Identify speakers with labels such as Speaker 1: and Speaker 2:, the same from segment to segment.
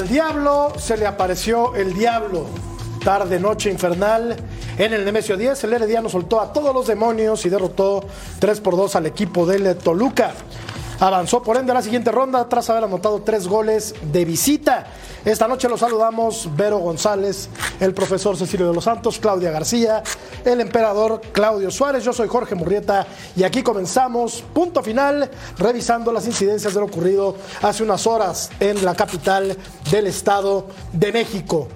Speaker 1: Al diablo se le apareció el diablo. Tarde, noche infernal. En el Nemesio 10, el Herediano soltó a todos los demonios y derrotó 3 por 2 al equipo del Toluca. Avanzó por ende a la siguiente ronda tras haber anotado tres goles de visita. Esta noche los saludamos Vero González, el profesor Cecilio de los Santos, Claudia García, el emperador Claudio Suárez. Yo soy Jorge Murrieta y aquí comenzamos, punto final, revisando las incidencias de lo ocurrido hace unas horas en la capital del Estado de México.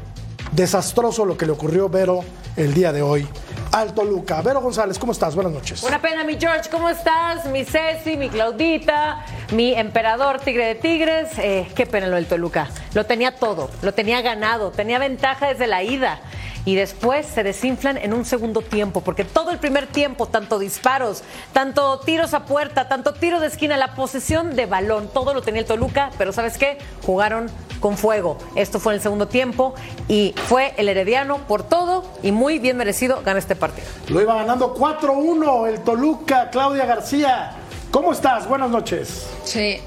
Speaker 1: Desastroso lo que le ocurrió Vero el día de hoy Alto Luca. Vero González, ¿cómo estás? Buenas noches.
Speaker 2: Una pena, mi George, ¿cómo estás? Mi Ceci, mi Claudita, mi emperador Tigre de Tigres. Eh, qué pena lo del Toluca. Lo tenía todo, lo tenía ganado, tenía ventaja desde la ida y después se desinflan en un segundo tiempo, porque todo el primer tiempo, tanto disparos, tanto tiros a puerta, tanto tiros de esquina, la posesión de balón, todo lo tenía el Toluca, pero ¿sabes qué? Jugaron con fuego. Esto fue en el segundo tiempo y fue el Herediano por todo y muy bien merecido gana este partido.
Speaker 1: Lo iba ganando 4-1 el Toluca, Claudia García. ¿Cómo estás? Buenas noches.
Speaker 3: Sí,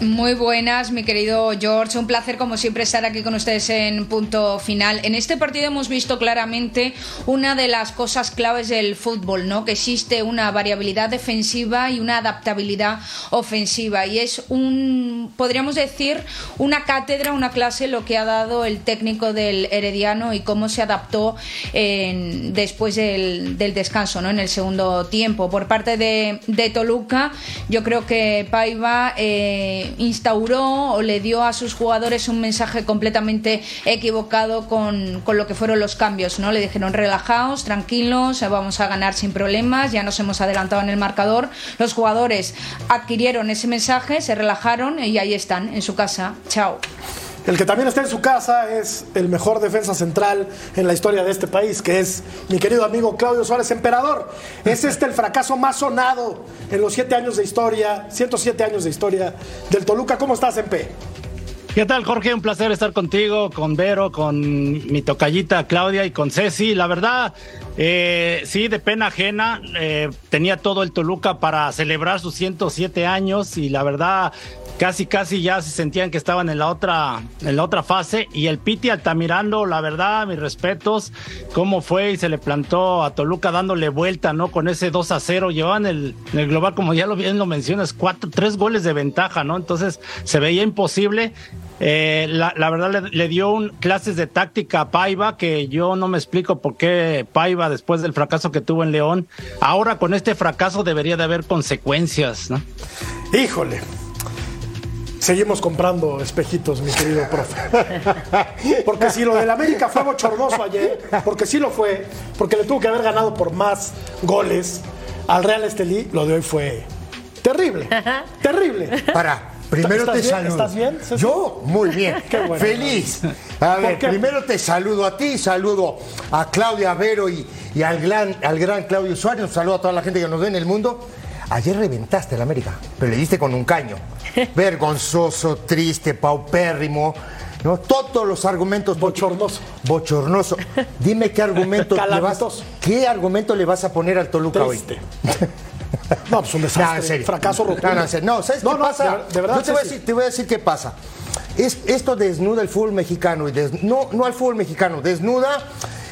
Speaker 3: muy buenas, mi querido George. Un placer, como siempre, estar aquí con ustedes en punto final. En este partido hemos visto claramente una de las cosas claves del fútbol, ¿no? Que existe una variabilidad defensiva y una adaptabilidad ofensiva. Y es un, podríamos decir, una cátedra, una clase lo que ha dado el técnico del Herediano y cómo se adaptó después del, descanso, ¿no? En el segundo tiempo. Por parte de, Toluca, yo creo que Paiva. Eh, instauró o le dio a sus jugadores un mensaje completamente equivocado con, con, lo que fueron los cambios, ¿no? Le dijeron relajaos, tranquilos, vamos a ganar sin problemas, ya nos hemos adelantado en el marcador. Los jugadores adquirieron ese mensaje, se relajaron y ahí están, en su casa. Chao.
Speaker 1: El que también está en su casa es el mejor defensa central en la historia de este país, que es mi querido amigo Claudio Suárez Emperador. Es este el fracaso más sonado en los siete años de historia, 107 años de historia del Toluca. ¿Cómo estás, Empe?
Speaker 4: ¿Qué tal, Jorge? Un placer estar contigo, con Vero, con mi tocallita Claudia y con Ceci. La verdad, eh, sí, de pena ajena. Eh, tenía todo el Toluca para celebrar sus 107 años y la verdad, casi casi ya se sentían que estaban en la otra en la otra fase. Y el Piti Altamirando la verdad mis respetos cómo fue y se le plantó a Toluca dándole vuelta no con ese 2 a 0 llevaban el, el global como ya lo bien lo mencionas cuatro tres goles de ventaja no entonces se veía imposible. Eh, la, verdad le, dio un, clases de táctica a Paiva que yo no me explico por qué Paiva después del fracaso que tuvo en León ahora con este fracaso debería de haber consecuencias no
Speaker 1: híjole Seguimos comprando espejitos, mi querido profe. Porque si lo del América fue bochornoso ayer, porque sí lo fue, porque le tuvo que haber ganado por más goles al Real Estelí, lo de hoy fue terrible. Terrible.
Speaker 5: Para. Primero te saludo.
Speaker 1: ¿Estás bien?
Speaker 5: Yo, muy bien. Feliz. A ver, primero te saludo a ti, saludo a Claudia Vero y, al, gran, al gran Claudio Suárez, un saludo a toda la gente que nos ve en el mundo. Ayer reventaste el América, pero le diste con un caño. Vergonzoso, triste, paupérrimo. ¿no? Todos los argumentos.
Speaker 1: Bochornoso.
Speaker 5: Bochornoso. Dime qué argumento, le vas, qué argumento le vas a poner al Toluca hoy.
Speaker 1: No, pues un desastre. Fracaso rotundo.
Speaker 5: No, no, ¿sabes qué pasa? De, verdad, Yo te, voy a decir, te voy a decir qué pasa. Es, esto desnuda el fútbol mexicano. Y no, no al fútbol mexicano, desnuda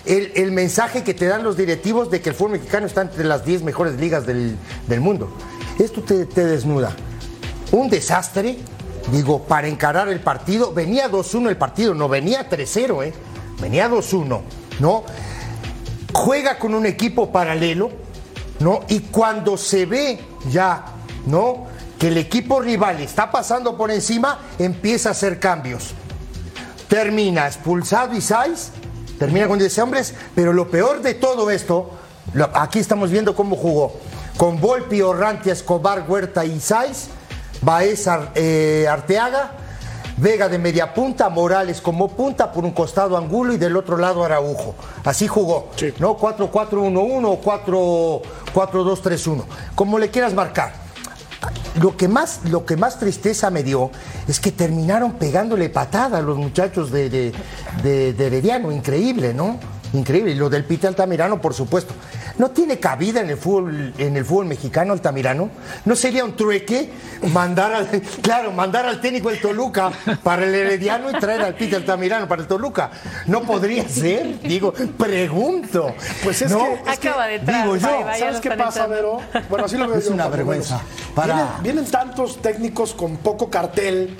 Speaker 5: el, mensaje que te dan los directivos de que el fútbol mexicano está entre las 10 mejores ligas del, mundo. Esto te, desnuda. Un desastre, digo, para encarar el partido. Venía 2-1 el partido, no venía 3-0, ¿eh? Venía 2-1, ¿no? Juega con un equipo paralelo, ¿no? Y cuando se ve ya, ¿no? Que el equipo rival está pasando por encima, empieza a hacer cambios. Termina expulsado Isais termina con 10 hombres, pero lo peor de todo esto, aquí estamos viendo cómo jugó. Con Volpi, Orrantia, Escobar, Huerta y Saiz, Baez eh, Arteaga, Vega de media punta, Morales como punta, por un costado Angulo y del otro lado Araujo. Así jugó, ¿no? 4-4-1-1 o 4-2-3-1, como le quieras marcar. Lo que, más, lo que más tristeza me dio es que terminaron pegándole patada a los muchachos de, de, Herediano. Increíble, ¿no? Increíble. Y lo del Pite Altamirano, por supuesto. no tiene cabida en el fútbol, en el fútbol mexicano Altamirano. ¿No sería un trueque mandar al, claro, mandar al técnico del Toluca para el Herediano y traer al Pite Altamirano para el Toluca? No podría ser, digo, pregunto.
Speaker 1: Pues es que acaba de digo yo, ¿sabes qué pasa, Vero? Bueno, así lo veo
Speaker 5: es una vergüenza.
Speaker 1: vienen tantos técnicos con poco cartel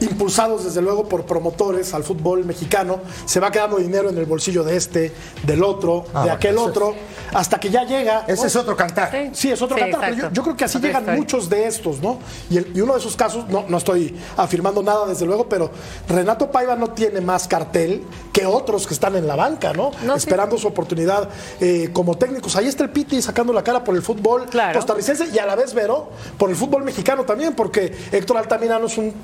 Speaker 1: impulsados desde luego por promotores al fútbol mexicano, se va quedando dinero en el bolsillo de este, del otro, ah, de aquel otro, hasta que ya llega.
Speaker 5: Ese es otro cantar.
Speaker 1: Sí, es otro cantar. yo, creo que así llegan muchos de estos, ¿no? Y, uno de esos casos, no, no estoy afirmando nada desde luego, pero Renato Paiva no tiene más cartel que otros que están en la banca, ¿no? Esperando su oportunidad eh, como técnicos. Ahí está el Piti sacando la cara por el fútbol costarricense y a la vez, Vero, por el fútbol mexicano también, porque Héctor Altamirano es un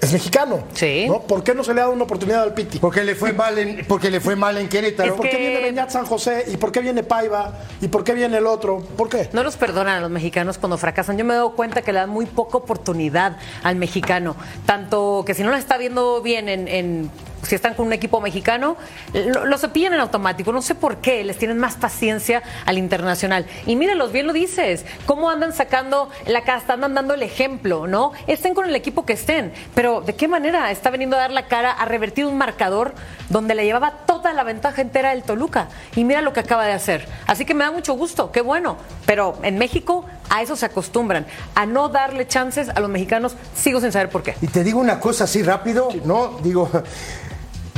Speaker 1: es mexicano.
Speaker 2: Sí.
Speaker 1: ¿no? ¿Por qué no se le ha dado una oportunidad al Piti?
Speaker 5: Porque le fue mal en, porque le fue mal en Querétaro.
Speaker 1: ¿Por qué viene Beñat San José? ¿Y por qué viene Paiva? ¿Y por qué viene el otro? ¿Por qué?
Speaker 2: No los perdonan a los mexicanos cuando fracasan. Yo me he dado cuenta que le dan muy poca oportunidad al mexicano. Tanto que si no lo está viendo bien en si están con un equipo mexicano, lo, se cepillan en automático. No sé por qué, les tienen más paciencia al internacional. Y mírenlos, bien lo dices, cómo andan sacando la casta, andan dando el ejemplo, ¿no? Estén con el equipo que estén, pero ¿de qué manera está veniendo a dar la cara a revertir un marcador donde le llevaba toda la ventaja entera el Toluca? Y mira lo que acaba de hacer. Así que me da mucho gusto, qué bueno. Pero en México a eso se acostumbran, a no darle chances a los mexicanos, sigo sin saber por qué.
Speaker 5: Y te digo una cosa así rápido, ¿no? Digo,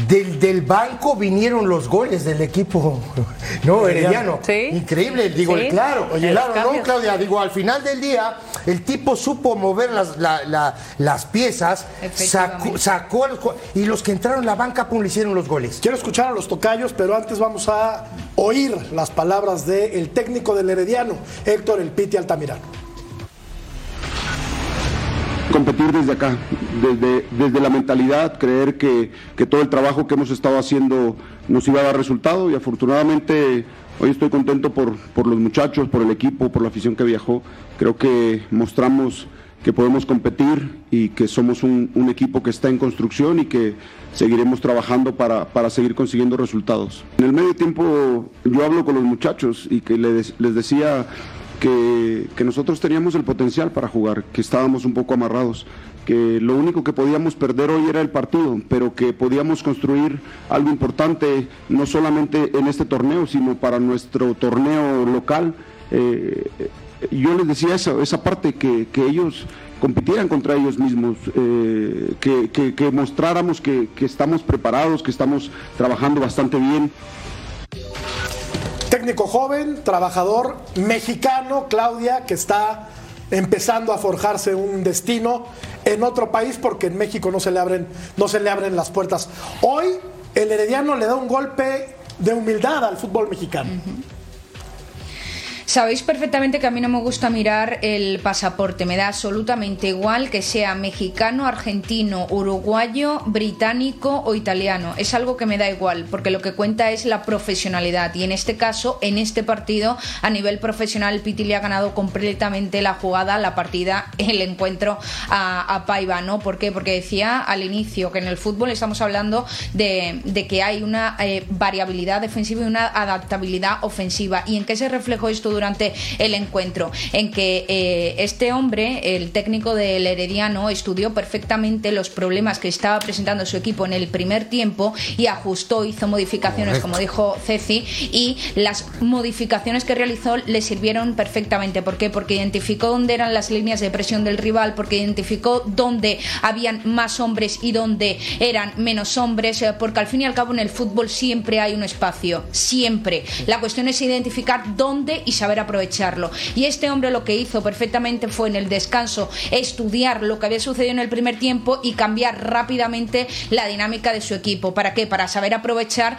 Speaker 5: del, del, banco vinieron los goles del equipo, ¿no? Herediano. Increíble, digo, claro, claro, no, Claudia, digo, al final del día, el tipo supo mover las, las piezas, sacó, sacó y los que entraron en la banca, pum, le hicieron los goles.
Speaker 1: Quiero escuchar a los tocayos, pero antes vamos a oír las palabras del técnico del Herediano, Héctor El Piti Altamirano
Speaker 6: competir desde acá, desde, desde la mentalidad, creer que, todo el trabajo que hemos estado haciendo nos iba a dar resultado y afortunadamente hoy estoy contento por, por los muchachos, por el equipo, por la afición que viajó. Creo que mostramos que podemos competir y que somos un, equipo que está en construcción y que seguiremos trabajando para, para, seguir consiguiendo resultados. En el medio tiempo yo hablo con los muchachos y que les, les decía que, nosotros teníamos el potencial para jugar, que estábamos un poco amarrados, que lo único que podíamos perder hoy era el partido, pero que podíamos construir algo importante, no solamente en este torneo, sino para nuestro torneo local. Eh, yo les decía eso, esa parte, que, ellos compitieran contra ellos mismos, eh, que, mostráramos que estamos preparados, que estamos trabajando bastante bien.
Speaker 1: Técnico joven, trabajador, mexicano, Claudia, que está empezando a forjarse un destino en otro país porque en México no se le abren, no se le abren las puertas. Hoy el Herediano le da un golpe de humildad al fútbol mexicano.
Speaker 3: Sabéis perfectamente que a mí no me gusta mirar el pasaporte, me da absolutamente igual que sea mexicano, argentino, uruguayo, británico o italiano. Es algo que me da igual, porque lo que cuenta es la profesionalidad. Y en este caso, en este partido, a nivel profesional, Piti le ha ganado completamente la jugada, la partida, el encuentro a, Paiva, ¿no? ¿Por qué? Porque decía al inicio que en el fútbol estamos hablando de, que hay una eh, variabilidad defensiva y una adaptabilidad ofensiva. ¿Y en qué se reflejó esto durante durante el encuentro, en que eh, este hombre, el técnico del Herediano, estudió perfectamente los problemas que estaba presentando su equipo en el primer tiempo y ajustó, hizo modificaciones, como dijo Ceci, y las modificaciones que realizó le sirvieron perfectamente. ¿Por qué? Porque identificó dónde eran las líneas de presión del rival, porque identificó dónde habían más hombres y dónde eran menos hombres, eh, porque al fin y al cabo en el fútbol siempre hay un espacio, siempre. La cuestión es identificar dónde y saber aprovecharlo. Y este hombre lo que hizo perfectamente fue en el descanso estudiar lo que había sucedido en el primer tiempo y cambiar rápidamente la dinámica de su equipo. ¿Para qué? Para saber aprovechar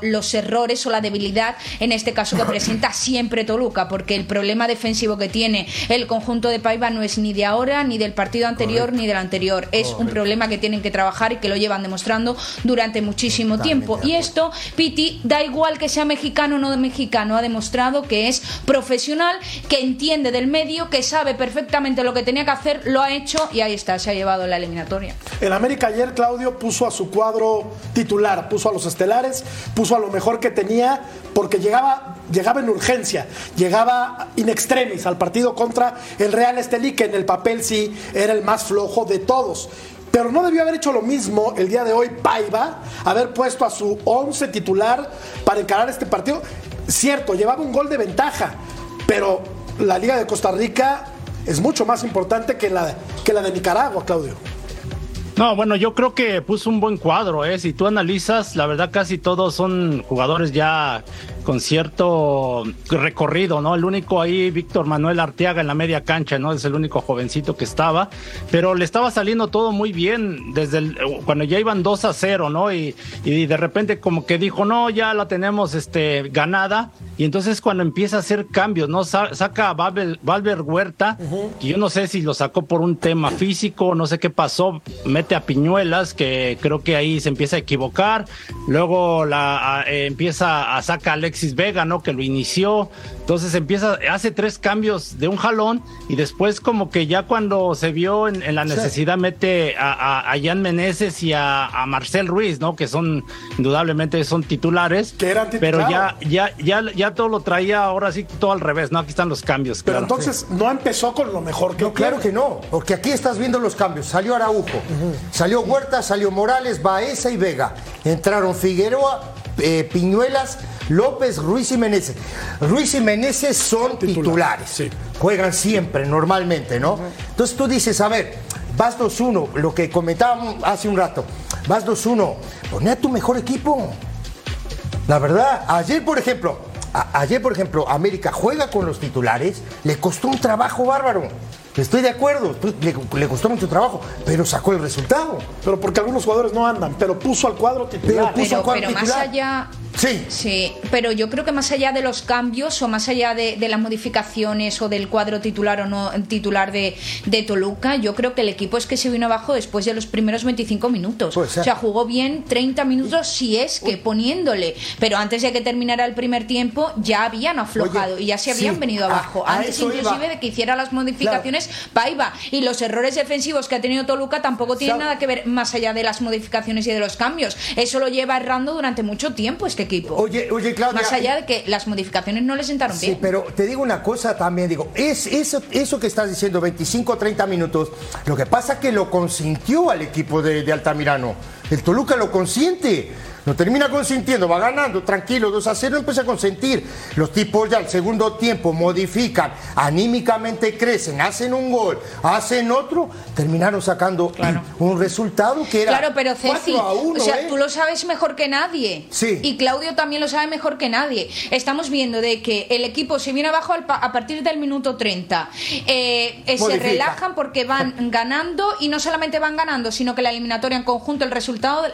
Speaker 3: los errores o la debilidad, en este caso que presenta siempre Toluca, porque el problema defensivo que tiene el conjunto de Paiva no es ni de ahora, ni del partido anterior, ni del anterior. Es un problema que tienen que trabajar y que lo llevan demostrando durante muchísimo tiempo. Y esto, Piti, da igual que sea mexicano o no mexicano, ha demostrado que es profesional que entiende del medio, que sabe perfectamente lo que tenía que hacer, lo ha hecho y ahí está, se ha llevado la eliminatoria.
Speaker 1: El América ayer, Claudio, puso a su cuadro titular, puso a los estelares, puso a lo mejor que tenía, porque llegaba, llegaba en urgencia, llegaba in extremis al partido contra el Real Estelí, que en el papel sí era el más flojo de todos. Pero no debió haber hecho lo mismo el día de hoy Paiva, haber puesto a su 11 titular para encarar este partido. Cierto, llevaba un gol de ventaja, pero la Liga de Costa Rica es mucho más importante que la, que la de Nicaragua, Claudio.
Speaker 4: No, bueno, yo creo que puso un buen cuadro, ¿eh? Si tú analizas, la verdad casi todos son jugadores ya con cierto recorrido, ¿no? El único ahí, Víctor Manuel Arteaga en la media cancha, ¿no? Es el único jovencito que estaba, pero le estaba saliendo todo muy bien desde el, cuando ya iban 2 a 0, ¿no? Y, y de repente como que dijo, no, ya la tenemos este, ganada, y entonces cuando empieza a hacer cambios, ¿no? saca a Valver, Huerta, y yo no sé si lo sacó por un tema físico, no sé qué pasó, mete a Piñuelas, que creo que ahí se empieza a equivocar, luego la, eh, empieza a sacar a Alex Alexis Vega, ¿no? Que lo inició. Entonces empieza, hace tres cambios de un jalón y después como que ya cuando se vio en, la necesidad mete a, a, Jan Meneses y a, Marcel Ruiz, ¿no? Que son, indudablemente son titulares.
Speaker 1: Que eran
Speaker 4: Pero ya, ya, ya, ya todo lo traía ahora sí todo al revés, ¿no? Aquí están los cambios.
Speaker 1: Pero entonces no empezó con lo mejor que
Speaker 5: No, claro que no, porque aquí estás viendo los cambios. Salió Araujo, salió Huerta, salió Morales, Baeza y Vega. Entraron Figueroa, eh, Piñuelas, López, Ruiz y Meneses. Ruiz y Meneses son titulares. Juegan siempre, normalmente, ¿no? Entonces tú dices, a ver, vas 2-1, lo que comentábamos hace un rato, vas 2-1, pone a tu mejor equipo. La verdad, ayer, por ejemplo, ayer, por ejemplo, América juega con los titulares, le costó un trabajo bárbaro. Estoy de acuerdo, le, costó mucho trabajo, pero sacó el resultado.
Speaker 1: Pero porque algunos jugadores no andan, pero puso al cuadro titular.
Speaker 3: Pero, pero, más allá. Sí. Sí, pero yo creo que más allá de los cambios o más allá de, las modificaciones o del cuadro titular o no titular de, Toluca, yo creo que el equipo es que se vino abajo después de los primeros 25 minutos. o sea, jugó bien 30 minutos si es que poniéndole, pero antes de que terminara el primer tiempo ya habían aflojado y ya se habían venido abajo. antes inclusive de que hiciera las modificaciones Paiva. Y los errores defensivos que ha tenido Toluca tampoco tienen nada que ver más allá de las modificaciones y de los cambios. Eso lo lleva errando durante mucho tiempo este equipo.
Speaker 5: Oye, oye, Claudia.
Speaker 3: Más allá de que las modificaciones no le sentaron bien.
Speaker 5: Sí, pero te digo una cosa también, digo, es eso, eso que estás diciendo, 25 o 30 minutos, lo que pasa es que lo consintió al equipo de, de Altamirano. El Toluca lo consiente. No termina consintiendo, va ganando, tranquilo, 2 a 0, empieza a consentir. Los tipos ya al segundo tiempo modifican, anímicamente crecen, hacen un gol, hacen otro, terminaron sacando un resultado que era
Speaker 3: Claro, pero Ceci, o sea, ¿eh? tú lo sabes mejor que nadie. Sí. Y Claudio también lo sabe mejor que nadie. Estamos viendo de que el equipo se viene abajo a partir del minuto 30. Eh, eh, se relajan porque van ganando y no solamente van ganando, sino que la eliminatoria en conjunto, el resultado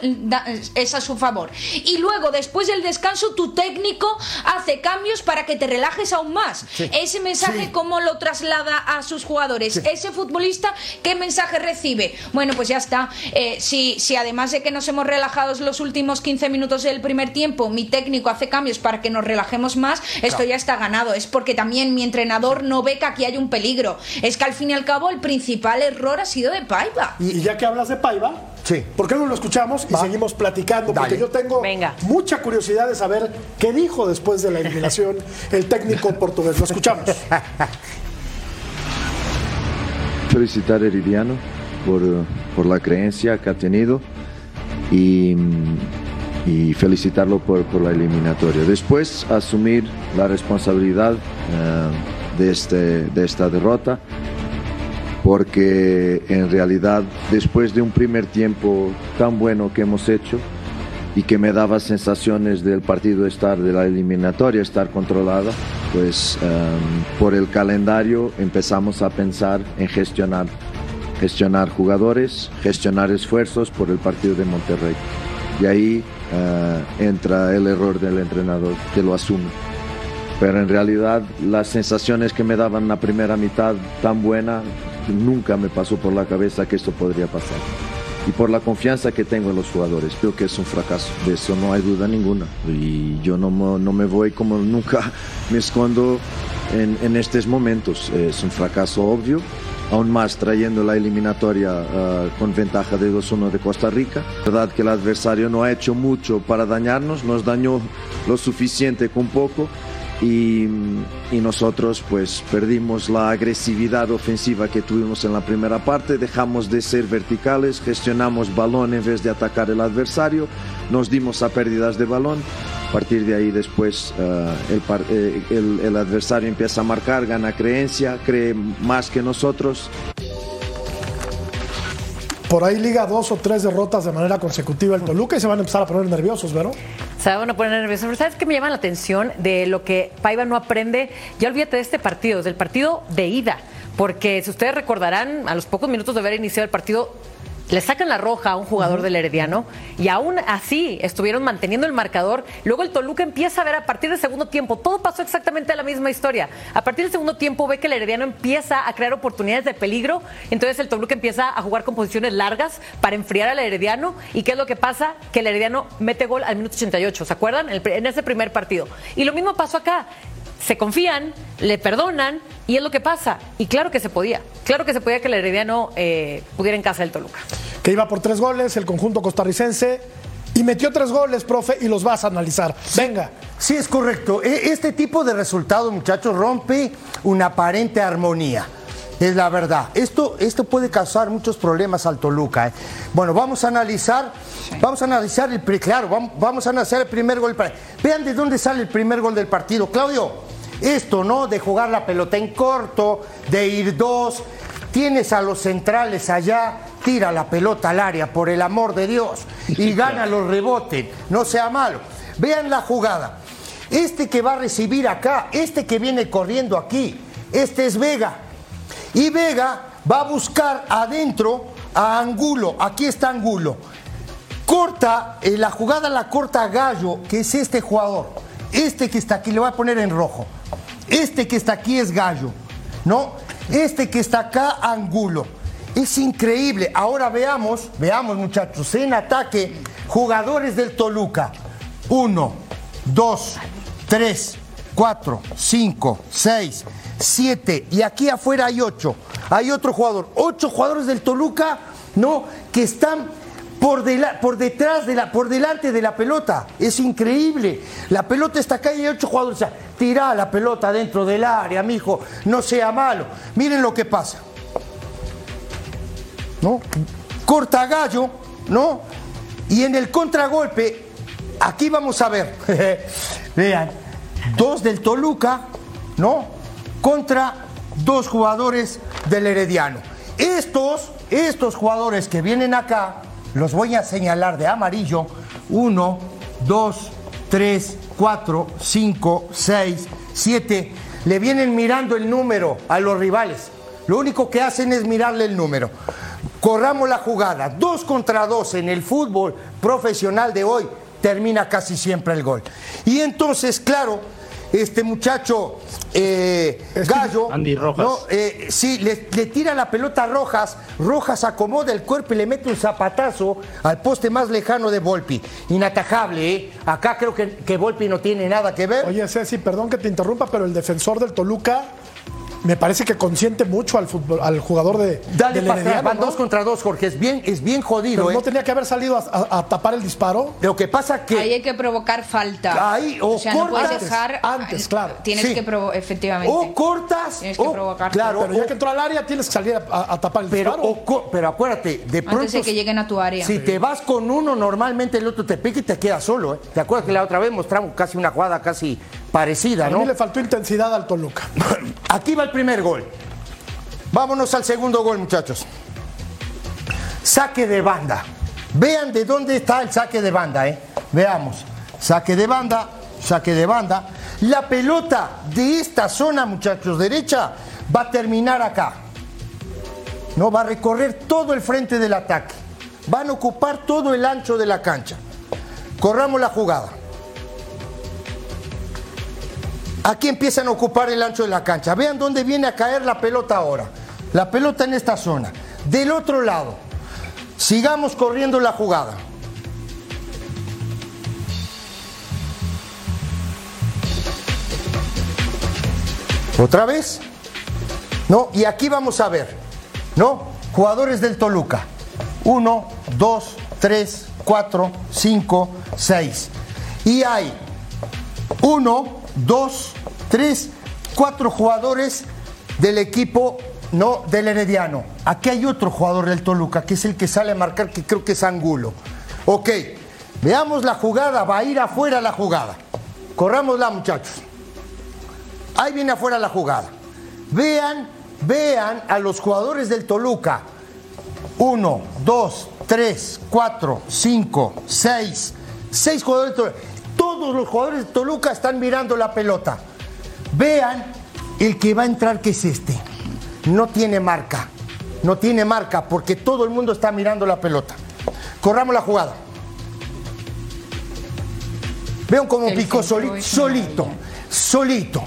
Speaker 3: es a su favor. Y luego, después del descanso, tu técnico hace cambios para que te relajes aún más. Ese mensaje, ¿cómo lo traslada a sus jugadores? Ese futbolista, ¿qué mensaje recibe? Bueno, pues ya está. Eh, si, si además de que nos hemos relajado los últimos 15 minutos del primer tiempo, mi técnico hace cambios para que nos relajemos más, esto ya está ganado. Es porque también mi entrenador no ve que aquí hay un peligro. Es que al fin y al cabo el principal error ha sido de Paiva.
Speaker 1: Y ya que hablas de Paiva,
Speaker 5: sí.
Speaker 1: ¿por qué no lo escuchamos y seguimos platicando? Porque yo tengo mucha curiosidad de saber qué dijo después de la eliminación el técnico portugués. Lo escuchamos.
Speaker 7: Felicitar a Heridiano por, por, la creencia que ha tenido y, y felicitarlo por, por, la eliminatoria. Después asumir la responsabilidad uh, de, este, de esta derrota porque en realidad después de un primer tiempo tan bueno que hemos hecho, y que me daba sensaciones del partido estar de la eliminatoria, estar controlada, pues em, por el calendario empezamos a pensar en gestionar, gestionar jugadores, gestionar esfuerzos por el partido de Monterrey. Y ahí eh, entra el error del entrenador, que lo asume. Pero en realidad las sensaciones que me daban la primera mitad tan buena, nunca me pasó por la cabeza que esto podría pasar. y por la confianza que tengo en los jugadores. Creo que es un fracaso, de eso no hay duda ninguna. Y yo no, no me voy como nunca me escondo en, en estos momentos. Es un fracaso obvio, aún más trayendo la eliminatoria uh, con ventaja de 2-1 de Costa Rica. verdad que el adversario no ha hecho mucho para dañarnos, nos dañó lo suficiente con poco y, nosotros pues perdimos la agresividad ofensiva que tuvimos en la primera parte, dejamos de ser verticales, gestionamos balón en vez de atacar el adversario, nos dimos a pérdidas de balón. A partir de ahí después uh, el, eh, el, el, adversario empieza a marcar, gana creencia, cree más que nosotros.
Speaker 1: Por ahí liga dos o tres derrotas de manera consecutiva el Toluca y se van a empezar a poner nerviosos, ¿verdad?
Speaker 2: Se van a poner nerviosos. Pero ¿sabes qué me llama la atención de lo que Paiva no aprende? Ya olvídate de este partido, del partido de ida. Porque si ustedes recordarán, a los pocos minutos de haber iniciado el partido, le sacan la roja a un jugador del Herediano y aún así estuvieron manteniendo el marcador. Luego el Toluca empieza a ver a partir del segundo tiempo, todo pasó exactamente la misma historia. A partir del segundo tiempo ve que el Herediano empieza a crear oportunidades de peligro, entonces el Toluca empieza a jugar con posiciones largas para enfriar al Herediano. ¿Y qué es lo que pasa? Que el Herediano mete gol al minuto 88, ¿se acuerdan? En ese primer partido. Y lo mismo pasó acá se confían, le perdonan y es lo que pasa. Y claro que se podía, claro que se podía que el Herediano eh, pudiera en casa del Toluca.
Speaker 1: Que iba por tres goles, el conjunto costarricense, y metió tres goles, profe, y los vas a analizar. Venga.
Speaker 5: Sí, es correcto. Este tipo de resultados, muchachos, rompe una aparente armonía. Es la verdad. Esto, esto puede causar muchos problemas al Toluca. ¿eh? Bueno, vamos a analizar, vamos a analizar el claro, vamos, vamos a analizar el primer gol. Vean de dónde sale el primer gol del partido. Claudio, esto, ¿no? De jugar la pelota en corto, de ir dos, tienes a los centrales allá, tira la pelota al área, por el amor de Dios, y gana los rebotes, no sea malo. Vean la jugada. Este que va a recibir acá, este que viene corriendo aquí, este es Vega. Y Vega va a buscar adentro a Angulo, aquí está Angulo. Corta, eh, la jugada la corta Gallo, que es este jugador. Este que está aquí, le voy a poner en rojo. Este que está aquí es Gallo, ¿no? Este que está acá, Angulo. Es increíble. Ahora veamos, veamos muchachos, en ataque, jugadores del Toluca. Uno, dos, tres, cuatro, cinco, seis, siete. Y aquí afuera hay ocho. Hay otro jugador. Ocho jugadores del Toluca, ¿no? Que están por, detrás de la, por delante de la pelota. Es increíble. La pelota está acá y hay ocho jugadores. O sea, tira la pelota dentro del área, mijo. No sea malo. Miren lo que pasa. ¿No? Corta gallo, ¿no? Y en el contragolpe, aquí vamos a ver. Vean, dos del Toluca, ¿no? Contra dos jugadores del Herediano. Estos, estos jugadores que vienen acá, los voy a señalar de amarillo. Uno, dos, tres, cuatro, cinco, seis, siete. Le vienen mirando el número a los rivales. Lo único que hacen es mirarle el número. Corramos la jugada. Dos contra dos en el fútbol profesional de hoy termina casi siempre el gol. Y entonces, claro, este muchacho eh, Gallo,
Speaker 4: Andy Rojas.
Speaker 5: ¿no? Eh, sí, le, le, tira la pelota a Rojas, Rojas acomoda el cuerpo y le mete un zapatazo al poste más lejano de Volpi. Inatajable, ¿eh? Acá creo que, que Volpi no tiene nada que ver.
Speaker 1: Oye, Ceci, perdón que te interrumpa, pero el defensor del Toluca me parece que consiente mucho al fútbol, al jugador de
Speaker 5: Dale
Speaker 1: del
Speaker 5: para atrás,
Speaker 1: Herediano,
Speaker 5: van
Speaker 1: ¿no?
Speaker 5: dos contra dos, Jorge. Es bien, es bien jodido,
Speaker 1: Pero
Speaker 5: ¿eh?
Speaker 1: no tenía que haber salido a, a- a tapar el disparo.
Speaker 5: Lo que pasa que.
Speaker 3: Ahí hay que provocar falta.
Speaker 5: Ahí, o
Speaker 3: o sea, no puedes
Speaker 5: cortas
Speaker 3: dejar.
Speaker 1: antes, claro.
Speaker 3: Tienes
Speaker 5: Sí.
Speaker 3: que provocar, efectivamente.
Speaker 5: O cortas.
Speaker 3: Tienes que
Speaker 5: o-
Speaker 3: provocar.
Speaker 5: Claro,
Speaker 1: Pero ya que entró al área tienes que salir a, a- a tapar el
Speaker 5: pero,
Speaker 1: disparo.
Speaker 5: o pero acuérdate, de pronto.
Speaker 3: Antes de que lleguen a tu área.
Speaker 5: Si te vas con uno, normalmente el otro te pica y te queda solo. ¿eh? ¿Te acuerdas que la otra vez mostramos casi una jugada casi parecida,
Speaker 1: a
Speaker 5: no?
Speaker 1: mí le faltó intensidad al Toluca.
Speaker 5: Aquí va el primer gol. Vámonos al segundo gol, muchachos. Saque de banda. Vean de dónde está el saque de banda, ¿eh? Veamos. Saque de banda, saque de banda. La pelota de esta zona, muchachos, derecha, va a terminar acá. No va a recorrer todo el frente del ataque. Van a ocupar todo el ancho de la cancha. Corramos la jugada. Aquí empiezan a ocupar el ancho de la cancha. Vean dónde viene a caer la pelota ahora. La pelota en esta zona. Del otro lado, Sigamos corriendo la jugada. ¿Otra vez? ¿No? Y aquí vamos a ver, ¿no? Jugadores del Toluca. Uno, dos, tres, cuatro, cinco, seis. Y hay uno, dos, tres, cuatro jugadores del equipo no del Herediano. Aquí hay otro jugador del Toluca, que es el que sale a marcar, que creo que es Angulo. Ok, veamos la jugada, va a ir afuera la jugada. Corrámosla, muchachos. Ahí viene afuera la jugada. Vean, vean a los jugadores del Toluca. Uno, dos, tres, cuatro, cinco, seis. Seis jugadores del Toluca. Todos los jugadores de Toluca están mirando la pelota. Vean el que va a entrar, que es este. No tiene marca. No tiene marca porque todo el mundo está mirando la pelota. Corramos la jugada. Vean cómo picó solito, solito, solito.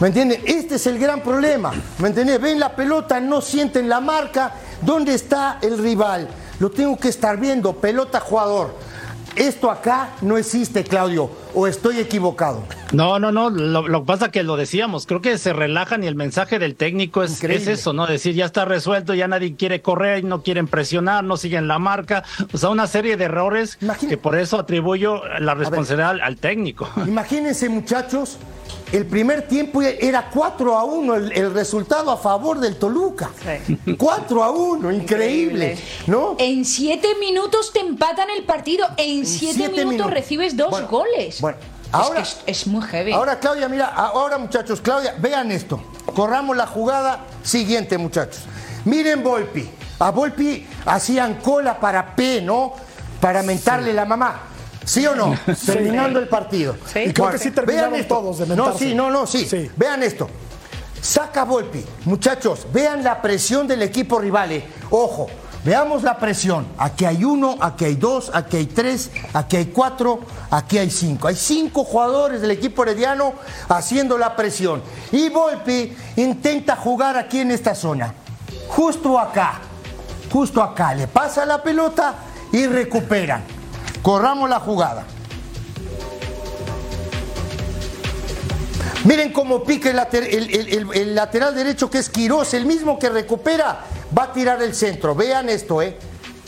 Speaker 5: ¿Me entienden? Este es el gran problema. ¿Me entienden? Ven la pelota, no sienten la marca. ¿Dónde está el rival? Lo tengo que estar viendo. Pelota jugador. Esto acá no existe, Claudio, o estoy equivocado.
Speaker 4: No, no, no, lo, que pasa que lo decíamos, creo que se relajan y el mensaje del técnico es, es, eso, ¿no? Decir, ya está resuelto, ya nadie quiere correr, no quieren presionar, no siguen la marca, o sea, una serie de errores que por eso atribuyo la responsabilidad al técnico.
Speaker 5: Imagínense, muchachos, el primer tiempo era 4 a 1 el, resultado a favor del Toluca. 4 a 1, increíble, ¿no?
Speaker 3: En 7 minutos te empatan el partido, en 7 minutos, recibes dos goles. Bueno, ahora es, muy heavy.
Speaker 5: Ahora, Claudia, mira, ahora muchachos, Claudia, vean esto. Corramos la jugada siguiente, muchachos. Miren Volpi. A Volpi hacían cola para P, ¿no? Para mentarle la mamá. ¿Sí o no? Terminando el partido.
Speaker 1: Y creo que sí terminaron todos de
Speaker 5: No, sí, no, no, sí. Vean esto. Saca Volpi. Muchachos, vean la presión del equipo rival. Eh. Ojo, veamos la presión. Aquí hay uno, aquí hay dos, aquí hay tres, aquí hay cuatro, aquí hay cinco. Hay cinco jugadores del equipo herediano haciendo la presión. Y Volpi intenta jugar aquí en esta zona. Justo acá. Justo acá. Le pasa la pelota y recuperan. Corramos la jugada. Miren cómo pica el, lateral derecho que es Quirós, el mismo que recupera, va a tirar el centro. Vean esto, ¿eh?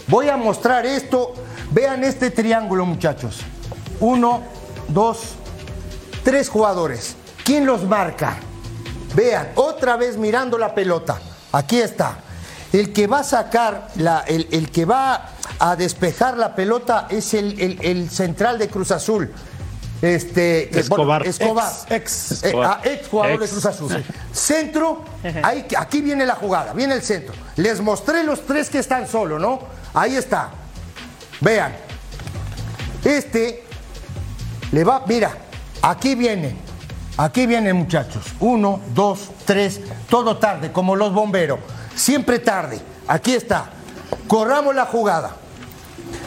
Speaker 5: Voy a mostrar esto. Vean este triángulo, muchachos. Uno, dos, tres jugadores. ¿Quién los marca? Vean, otra vez mirando la pelota. Aquí está. El que va a sacar, la, el, que va a despejar la pelota es el, central de Cruz Azul. Este,
Speaker 4: Escobar.
Speaker 5: Escobar.
Speaker 1: Ex,
Speaker 5: eh, ah, jugador de Cruz Azul. Centro, aquí viene la jugada, viene el centro. Les mostré los tres que están solo, ¿no? Ahí está. Vean. Este le va, mira, aquí viene. Aquí vienen muchachos. Uno, dos, tres, todo tarde, como los bomberos siempre tarde. Aquí está. Corramos la jugada.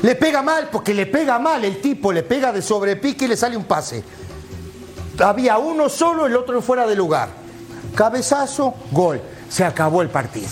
Speaker 5: Le pega mal porque le pega mal el tipo, le pega de sobrepique y le sale un pase. Había uno solo, el otro fuera de lugar. Cabezazo, gol. Se acabó el partido.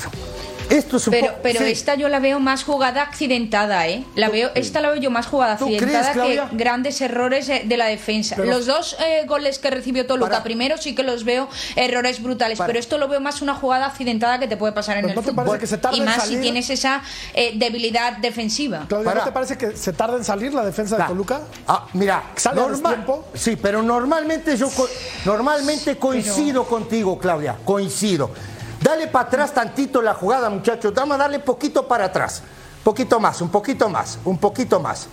Speaker 3: Esto pero pero esta yo la veo más jugada accidentada, ¿eh? La veo, esta la veo yo más jugada accidentada que grandes errores de la defensa. los dos eh, goles que recibió Toluca primero sí que los veo errores brutales, pero esto lo veo más una jugada accidentada que te puede pasar en el fútbol. y más si tienes esa eh, debilidad defensiva.
Speaker 1: ¿no te parece que se tarda en salir la defensa de Toluca?
Speaker 5: Ah, mira, ¿Sale tiempo? Sí, pero normalmente yo normalmente coincido contigo, Claudia, coincido. Dale para atrás tantito la jugada, muchachos. Vamos a darle poquito para atrás. Poquito más, un poquito más, un poquito más.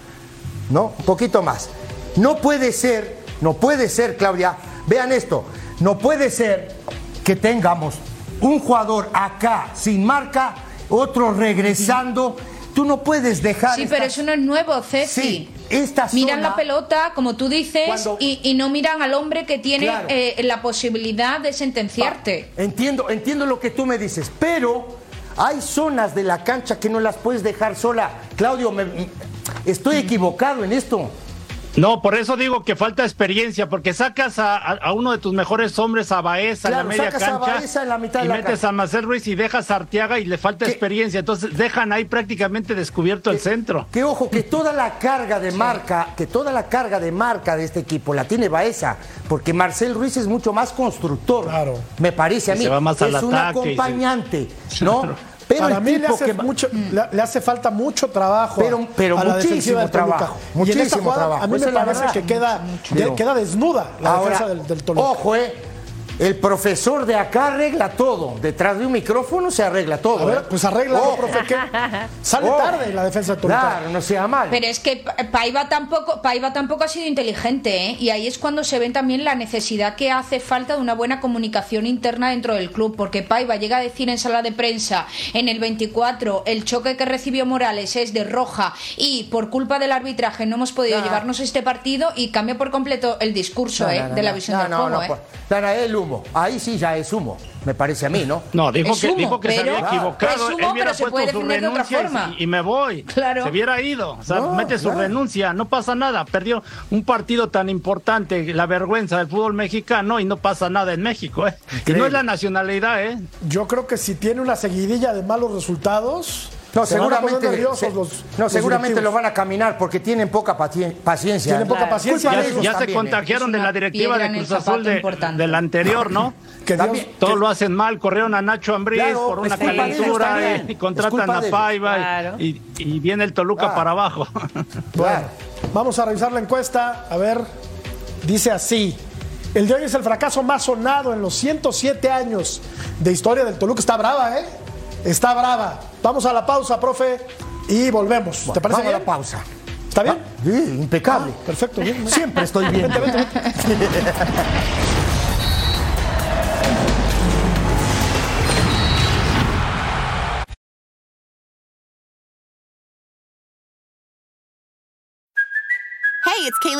Speaker 5: ¿No? Un poquito más. No puede ser, no puede ser, Claudia. Vean esto. No puede ser que tengamos un jugador acá sin marca, otro regresando. Tú no puedes dejar.
Speaker 3: Sí, pero eso no es nuevo, Ceci. Sí, miran la pelota, como tú dices, y, no miran al hombre que tiene eh, la posibilidad de sentenciarte.
Speaker 5: entiendo, entiendo lo que tú me dices, pero hay zonas de la cancha que no las puedes dejar sola. Claudio, me, estoy equivocado en esto.
Speaker 4: No, por eso digo que falta experiencia, porque sacas a, uno de tus mejores hombres, a Baeza, en la media cancha,
Speaker 5: la mitad
Speaker 4: y metes a Marcel Ruiz y dejas a Arteaga y le falta experiencia. Entonces dejan ahí prácticamente descubierto el centro.
Speaker 5: Que ojo, que toda la carga de marca, que toda la carga de marca de este equipo la tiene Baeza, porque Marcel Ruiz es mucho más constructor. Claro. Me parece a mí. es un acompañante, ¿no?
Speaker 1: Para mí le hace, mucho, le, hace falta mucho trabajo.
Speaker 5: Pero, pero a la muchísimo trabajo. Muchísimo trabajo.
Speaker 1: A mí me parece que queda, queda desnuda la defensa del, del Toluca.
Speaker 5: Ojo, eh el profesor de acá arregla todo. Detrás de un micrófono se arregla todo. A
Speaker 1: ver, ¿eh? pues arregla, oh. profe, sale oh. tarde la defensa de Toluca.
Speaker 5: Claro, no sea mal.
Speaker 3: Pero es que Paiva tampoco, Paiva tampoco ha sido inteligente, ¿eh? Y ahí es cuando se ve también la necesidad que hace falta de una buena comunicación interna dentro del club, porque Paiva llega a decir en sala de prensa en el 24 el choque que recibió Morales es de roja y por culpa del arbitraje no hemos podido llevarnos este partido y cambia por completo el discurso ¿eh? de la visión del juego. ¿eh? Pues,
Speaker 5: humo. Ahí sí ya es humo, me parece a mí, ¿no?
Speaker 4: No, dijo que, dijo que se había equivocado. Él hubiera puesto su renuncia y, me voy. Claro. Se hubiera ido. O sea, mete su renuncia, no pasa nada. Perdió un partido tan importante, la vergüenza del fútbol mexicano y no pasa nada en México, ¿eh? Y no es la nacionalidad, ¿eh?
Speaker 1: Yo creo que si tiene una seguidilla de malos resultados
Speaker 5: no, seguramente, no, seguramente lo van a caminar porque tienen poca paciencia.
Speaker 1: Tienen poca paciencia.
Speaker 4: Ya, se contagiaron de la directiva de Cruz Azul de, del anterior, ¿no? que todo lo hacen mal. Corrieron a Nacho Ambriz por una calentura y, contratan a Paiva y, viene el Toluca para abajo.
Speaker 1: Bueno, vamos a revisar la encuesta. A ver, dice así. El de hoy es el fracaso más sonado en los 107 años de historia del Toluca. Está brava, ¿eh? Está brava. Vamos a la pausa, profe, y volvemos. ¿Te parece
Speaker 5: vamos a la pausa.
Speaker 1: ¿Está bien?
Speaker 5: Sí, impecable.
Speaker 1: Ah, perfecto, bien.
Speaker 5: Siempre estoy bien. Vente, vente, vente.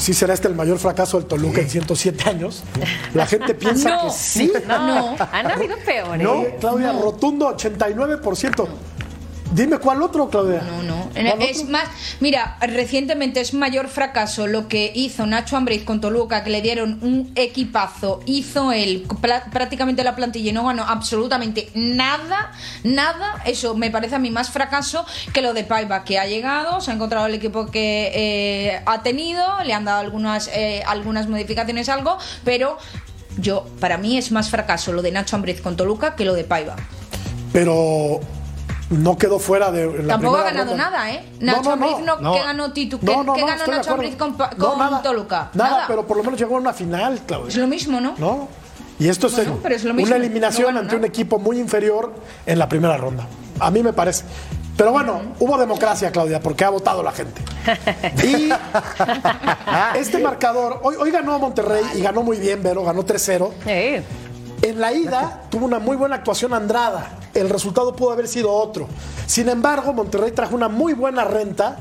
Speaker 1: Sí será este el mayor fracaso del Toluca en 107 años. La gente piensa que sí.
Speaker 2: No, no, han habido peores.
Speaker 1: No, Claudia, rotundo 89%. Dime cuál otro, Claudia.
Speaker 3: No, no. Es más, mira, recientemente es mayor fracaso lo que hizo Nacho Ambriz con Toluca, que le dieron un equipazo. Hizo él prácticamente la plantilla y no ganó absolutamente nada, nada. Eso me parece a mí más fracaso que lo de Paiva, que ha llegado, se ha encontrado el equipo que eh, ha tenido, le han dado algunas, eh, algunas modificaciones, algo, pero yo, para mí es más fracaso lo de Nacho Ambriz con Toluca que lo de Paiva.
Speaker 1: Pero no quedó fuera de
Speaker 3: la Tampoco ha ganado nada, ¿eh? Nacho no, no, no, ¿qué ganó Titu? ¿Qué, ¿qué ganó Nacho Ambriz con, con Toluca?
Speaker 1: Nada, pero por lo menos llegó a una final, Claudia.
Speaker 3: Es lo mismo, ¿no?
Speaker 1: No. Y esto es, una eliminación ante un equipo muy inferior en la primera ronda. A mí me parece. Pero bueno, hubo democracia, Claudia, porque ha votado la gente. Y este marcador, hoy, hoy ganó Monterrey y ganó muy bien, Vero, ganó 3-0. En la ida tuvo una muy buena actuación Andrada el resultado pudo haber sido otro. Sin embargo, Monterrey trajo una muy buena renta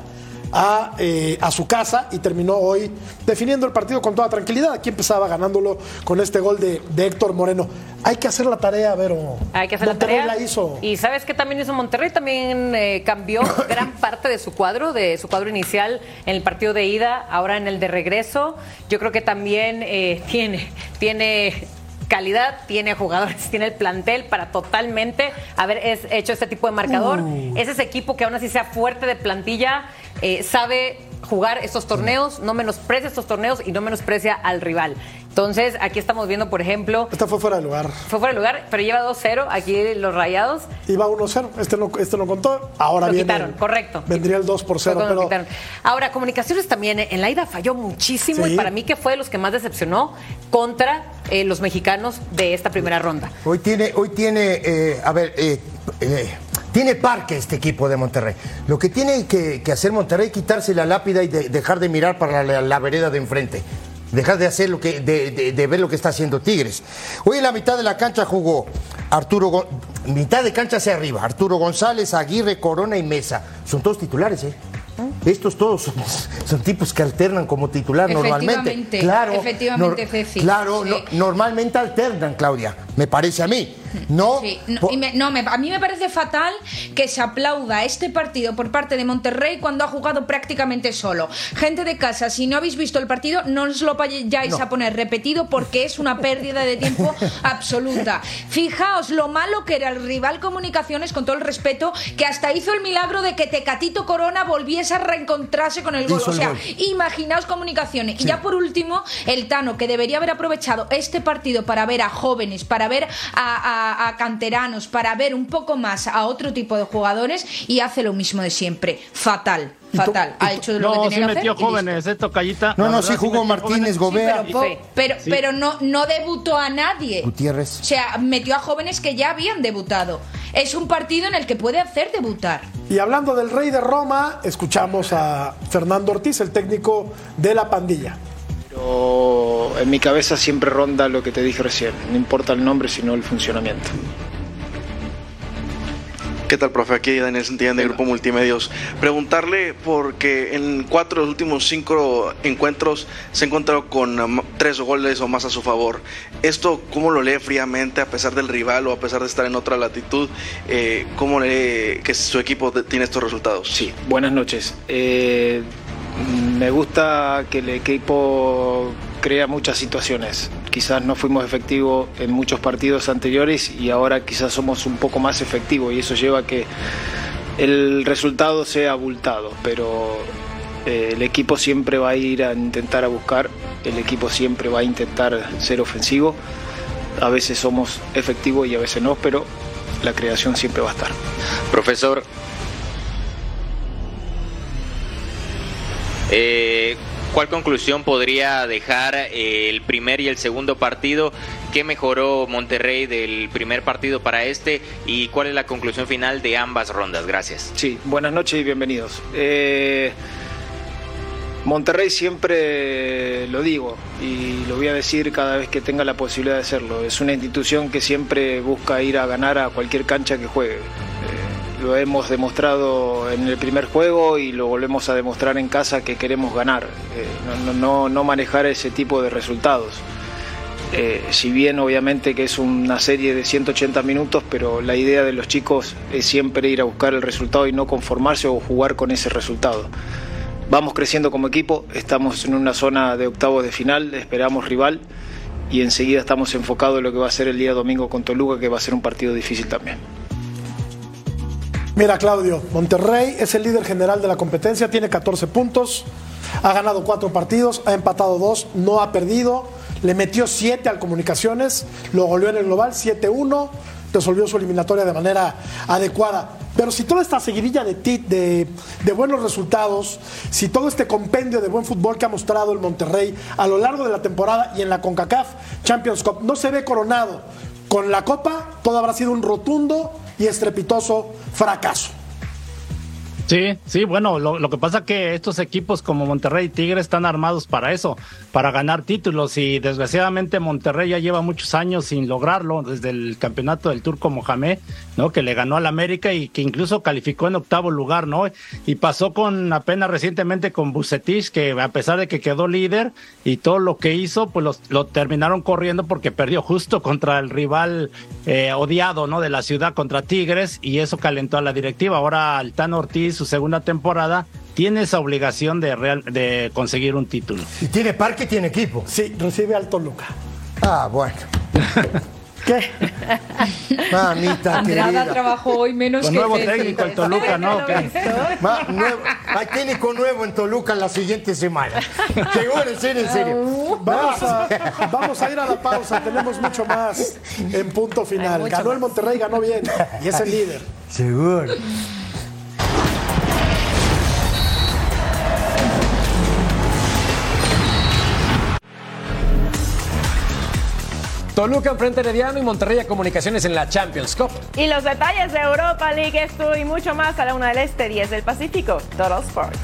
Speaker 1: a, eh, a, su casa y terminó hoy definiendo el partido con toda tranquilidad. Aquí empezaba ganándolo con este gol de, Héctor Moreno. Hay que hacer la tarea, Vero.
Speaker 2: Hay que hacer
Speaker 1: Monterrey
Speaker 2: la
Speaker 1: tarea. la hizo.
Speaker 2: Y sabes que también hizo Monterrey, también eh, cambió gran parte de su cuadro, de su cuadro inicial en el partido de ida, ahora en el de regreso. Yo creo que también eh, tiene, tiene calidad, tiene jugadores, tiene el plantel para totalmente haber hecho este tipo de marcador. Uh. Es ese equipo que aún así sea fuerte de plantilla, eh, sabe jugar estos torneos, no menosprecia estos torneos y no menosprecia al rival. Entonces, aquí estamos viendo, por ejemplo.
Speaker 1: Esta fue fuera de lugar.
Speaker 2: Fue fuera de lugar, pero lleva 2-0 aquí los rayados.
Speaker 1: Iba 1-0. Este no, este no contó. Ahora
Speaker 2: lo
Speaker 1: viene.
Speaker 2: quitaron, correcto.
Speaker 1: Vendría el 2 por 0. Pero...
Speaker 2: Ahora, Comunicaciones también en la ida falló muchísimo y para mí que fue de los que más decepcionó contra eh, los mexicanos de esta primera ronda.
Speaker 5: Hoy tiene, hoy tiene, eh, a ver, eh, tiene parque este equipo de Monterrey. Lo que tiene que, hacer Monterrey es quitarse la lápida y dejar de mirar para la, vereda de enfrente. Dejar de hacer lo que, de, ver lo que está haciendo Tigres. Hoy en la mitad de la cancha jugó Arturo, mitad de cancha hacia arriba, Arturo González, Aguirre, Corona y Mesa. Son todos titulares, ¿eh? Estos todos son, tipos que alternan como titular normalmente.
Speaker 3: Claro, efectivamente, Ceci.
Speaker 5: Claro, normalmente alternan, Claudia, me parece a mí. No,
Speaker 3: no, a mí me parece fatal que se aplauda este partido por parte de Monterrey cuando ha jugado prácticamente solo. Gente de casa, si no habéis visto el partido, no os lo vayáis a poner repetido porque es una pérdida de tiempo absoluta. Fijaos lo malo que era el rival Comunicaciones, con todo el respeto, que hasta hizo el milagro de que Tecatito Corona volviese a reencontrarse con el gol. o sea, imaginaos Comunicaciones. Y ya por último, el Tano, que debería haber aprovechado este partido para ver a jóvenes, para ver a a, canteranos para ver un poco más a otro tipo de jugadores y hace lo mismo de siempre. Fatal. Fatal, ha hecho lo
Speaker 4: no,
Speaker 3: que tenía
Speaker 4: sí metió jóvenes, esto Callita.
Speaker 5: No, no, sí jugó Martínez, Gobea.
Speaker 3: pero, pero, no, no debutó a nadie.
Speaker 5: Gutiérrez.
Speaker 3: O sea, metió a jóvenes que ya habían debutado. Es un partido en el que puede hacer debutar.
Speaker 1: Y hablando del rey de Roma, escuchamos a Fernando Ortiz, el técnico de la pandilla
Speaker 8: en mi cabeza siempre ronda lo que te dije recién, no importa el nombre sino el funcionamiento.
Speaker 9: ¿Qué tal, profe? Aquí Daniel Santillán del Grupo Multimedios. Preguntarle porque en cuatro de los últimos cinco encuentros se ha encontrado con tres goles o más a su favor. ¿Esto cómo lo lee fríamente a pesar del rival o a pesar de estar en otra latitud? Eh, ¿Cómo lee que su equipo tiene estos resultados?
Speaker 8: Sí, buenas noches. Eh, me gusta que el equipo crea muchas situaciones. Quizás no fuimos efectivos en muchos partidos anteriores y ahora quizás somos un poco más efectivos y eso lleva a que el resultado sea abultado, pero eh, el equipo siempre va a ir a intentar a buscar, el equipo siempre va a intentar ser ofensivo. A veces somos efectivos y a veces no, pero la creación siempre va a estar.
Speaker 10: Profesor, Eh, ¿Cuál conclusión podría dejar eh, el primer y el segundo partido? ¿Qué mejoró Monterrey del primer partido para este? ¿Y cuál es la conclusión final de ambas rondas? Gracias.
Speaker 8: Sí, buenas noches y bienvenidos. Eh, Monterrey siempre lo digo y lo voy a decir cada vez que tenga la posibilidad de hacerlo. Es una institución que siempre busca ir a ganar a cualquier cancha que juegue lo hemos demostrado en el primer juego y lo volvemos a demostrar en casa que queremos ganar, eh, no, manejar ese tipo de resultados. Eh, si bien obviamente que es una serie de 180 minutos, pero la idea de los chicos es siempre ir a buscar el resultado y no conformarse o jugar con ese resultado. Vamos creciendo como equipo, estamos en una zona de octavos de final, esperamos rival y enseguida estamos enfocados en lo que va a ser el día domingo con Toluca, que va a ser un partido difícil también.
Speaker 1: Mira, Claudio, Monterrey es el líder general de la competencia, tiene 14 puntos, ha ganado 4 partidos, ha empatado 2, no ha perdido, le metió 7 al Comunicaciones, lo goleó en el global 7-1, resolvió su eliminatoria de manera adecuada. Pero si toda esta seguidilla de, de, de, buenos resultados, si todo este compendio de buen fútbol que ha mostrado el Monterrey a lo largo de la temporada y en la CONCACAF Champions Cup no se ve coronado con la Copa, todo habrá sido un rotundo y estrepitoso fracaso.
Speaker 4: Sí, sí, bueno, lo, que pasa que estos equipos como Monterrey y Tigre están armados para eso, para ganar títulos y desgraciadamente Monterrey ya lleva muchos años sin lograrlo desde el campeonato del Turco Mohamed, ¿no? Que le ganó al América y que incluso calificó en octavo lugar, ¿no? Y pasó con apenas recientemente con Bucetich, que a pesar de que quedó líder y todo lo que hizo, pues lo terminaron corriendo porque perdió justo contra el rival eh, odiado, ¿no? De la ciudad contra Tigres y eso calentó a la directiva. Ahora Altano Ortiz su segunda temporada, tiene esa obligación de, real, de conseguir un título.
Speaker 5: Y tiene parque, tiene equipo.
Speaker 1: Sí, recibe al Toluca.
Speaker 5: Ah, bueno.
Speaker 1: ¿Qué?
Speaker 5: Mamita
Speaker 3: Andrada
Speaker 5: querida.
Speaker 3: trabajó hoy menos
Speaker 4: Con
Speaker 3: que
Speaker 4: nuevo
Speaker 3: Ceci.
Speaker 4: técnico el Toluca, ¿no?
Speaker 5: Ma- nuevo- hay técnico nuevo en Toluca la siguiente semana. Seguro, en serio, en serio.
Speaker 1: Vamos a, vamos a ir a la pausa, tenemos mucho más en punto final. Ganó el. Monterrey, ganó bien y es el líder.
Speaker 5: Seguro.
Speaker 11: Toluca enfrenta a Herediano y Monterrey a Comunicaciones en la Champions Cup.
Speaker 12: Y los detalles de Europa League, esto y mucho más a la una del Este, 10 del Pacífico. Total Sports.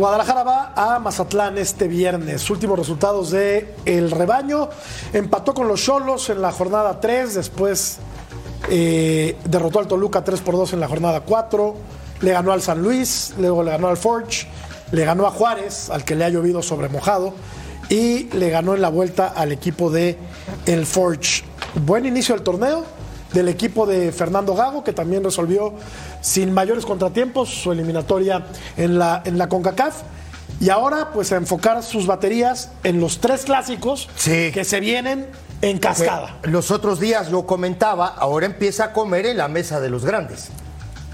Speaker 1: Guadalajara va a Mazatlán este viernes. Últimos resultados de el rebaño. Empató con los Cholos en la jornada 3. Después eh, derrotó al Toluca 3 por 2 en la jornada 4. Le ganó al San Luis. Luego le ganó al Forge. Le ganó a Juárez, al que le ha llovido sobre mojado. Y le ganó en la vuelta al equipo de el Forge. Buen inicio del torneo del equipo de Fernando Gago, que también resolvió sin mayores contratiempos su eliminatoria en la, en la CONCACAF. Y ahora, pues, a enfocar sus baterías en los tres clásicos que se vienen en cascada.
Speaker 5: Que Los otros días yo comentaba, ahora empieza a comer en la mesa de los grandes.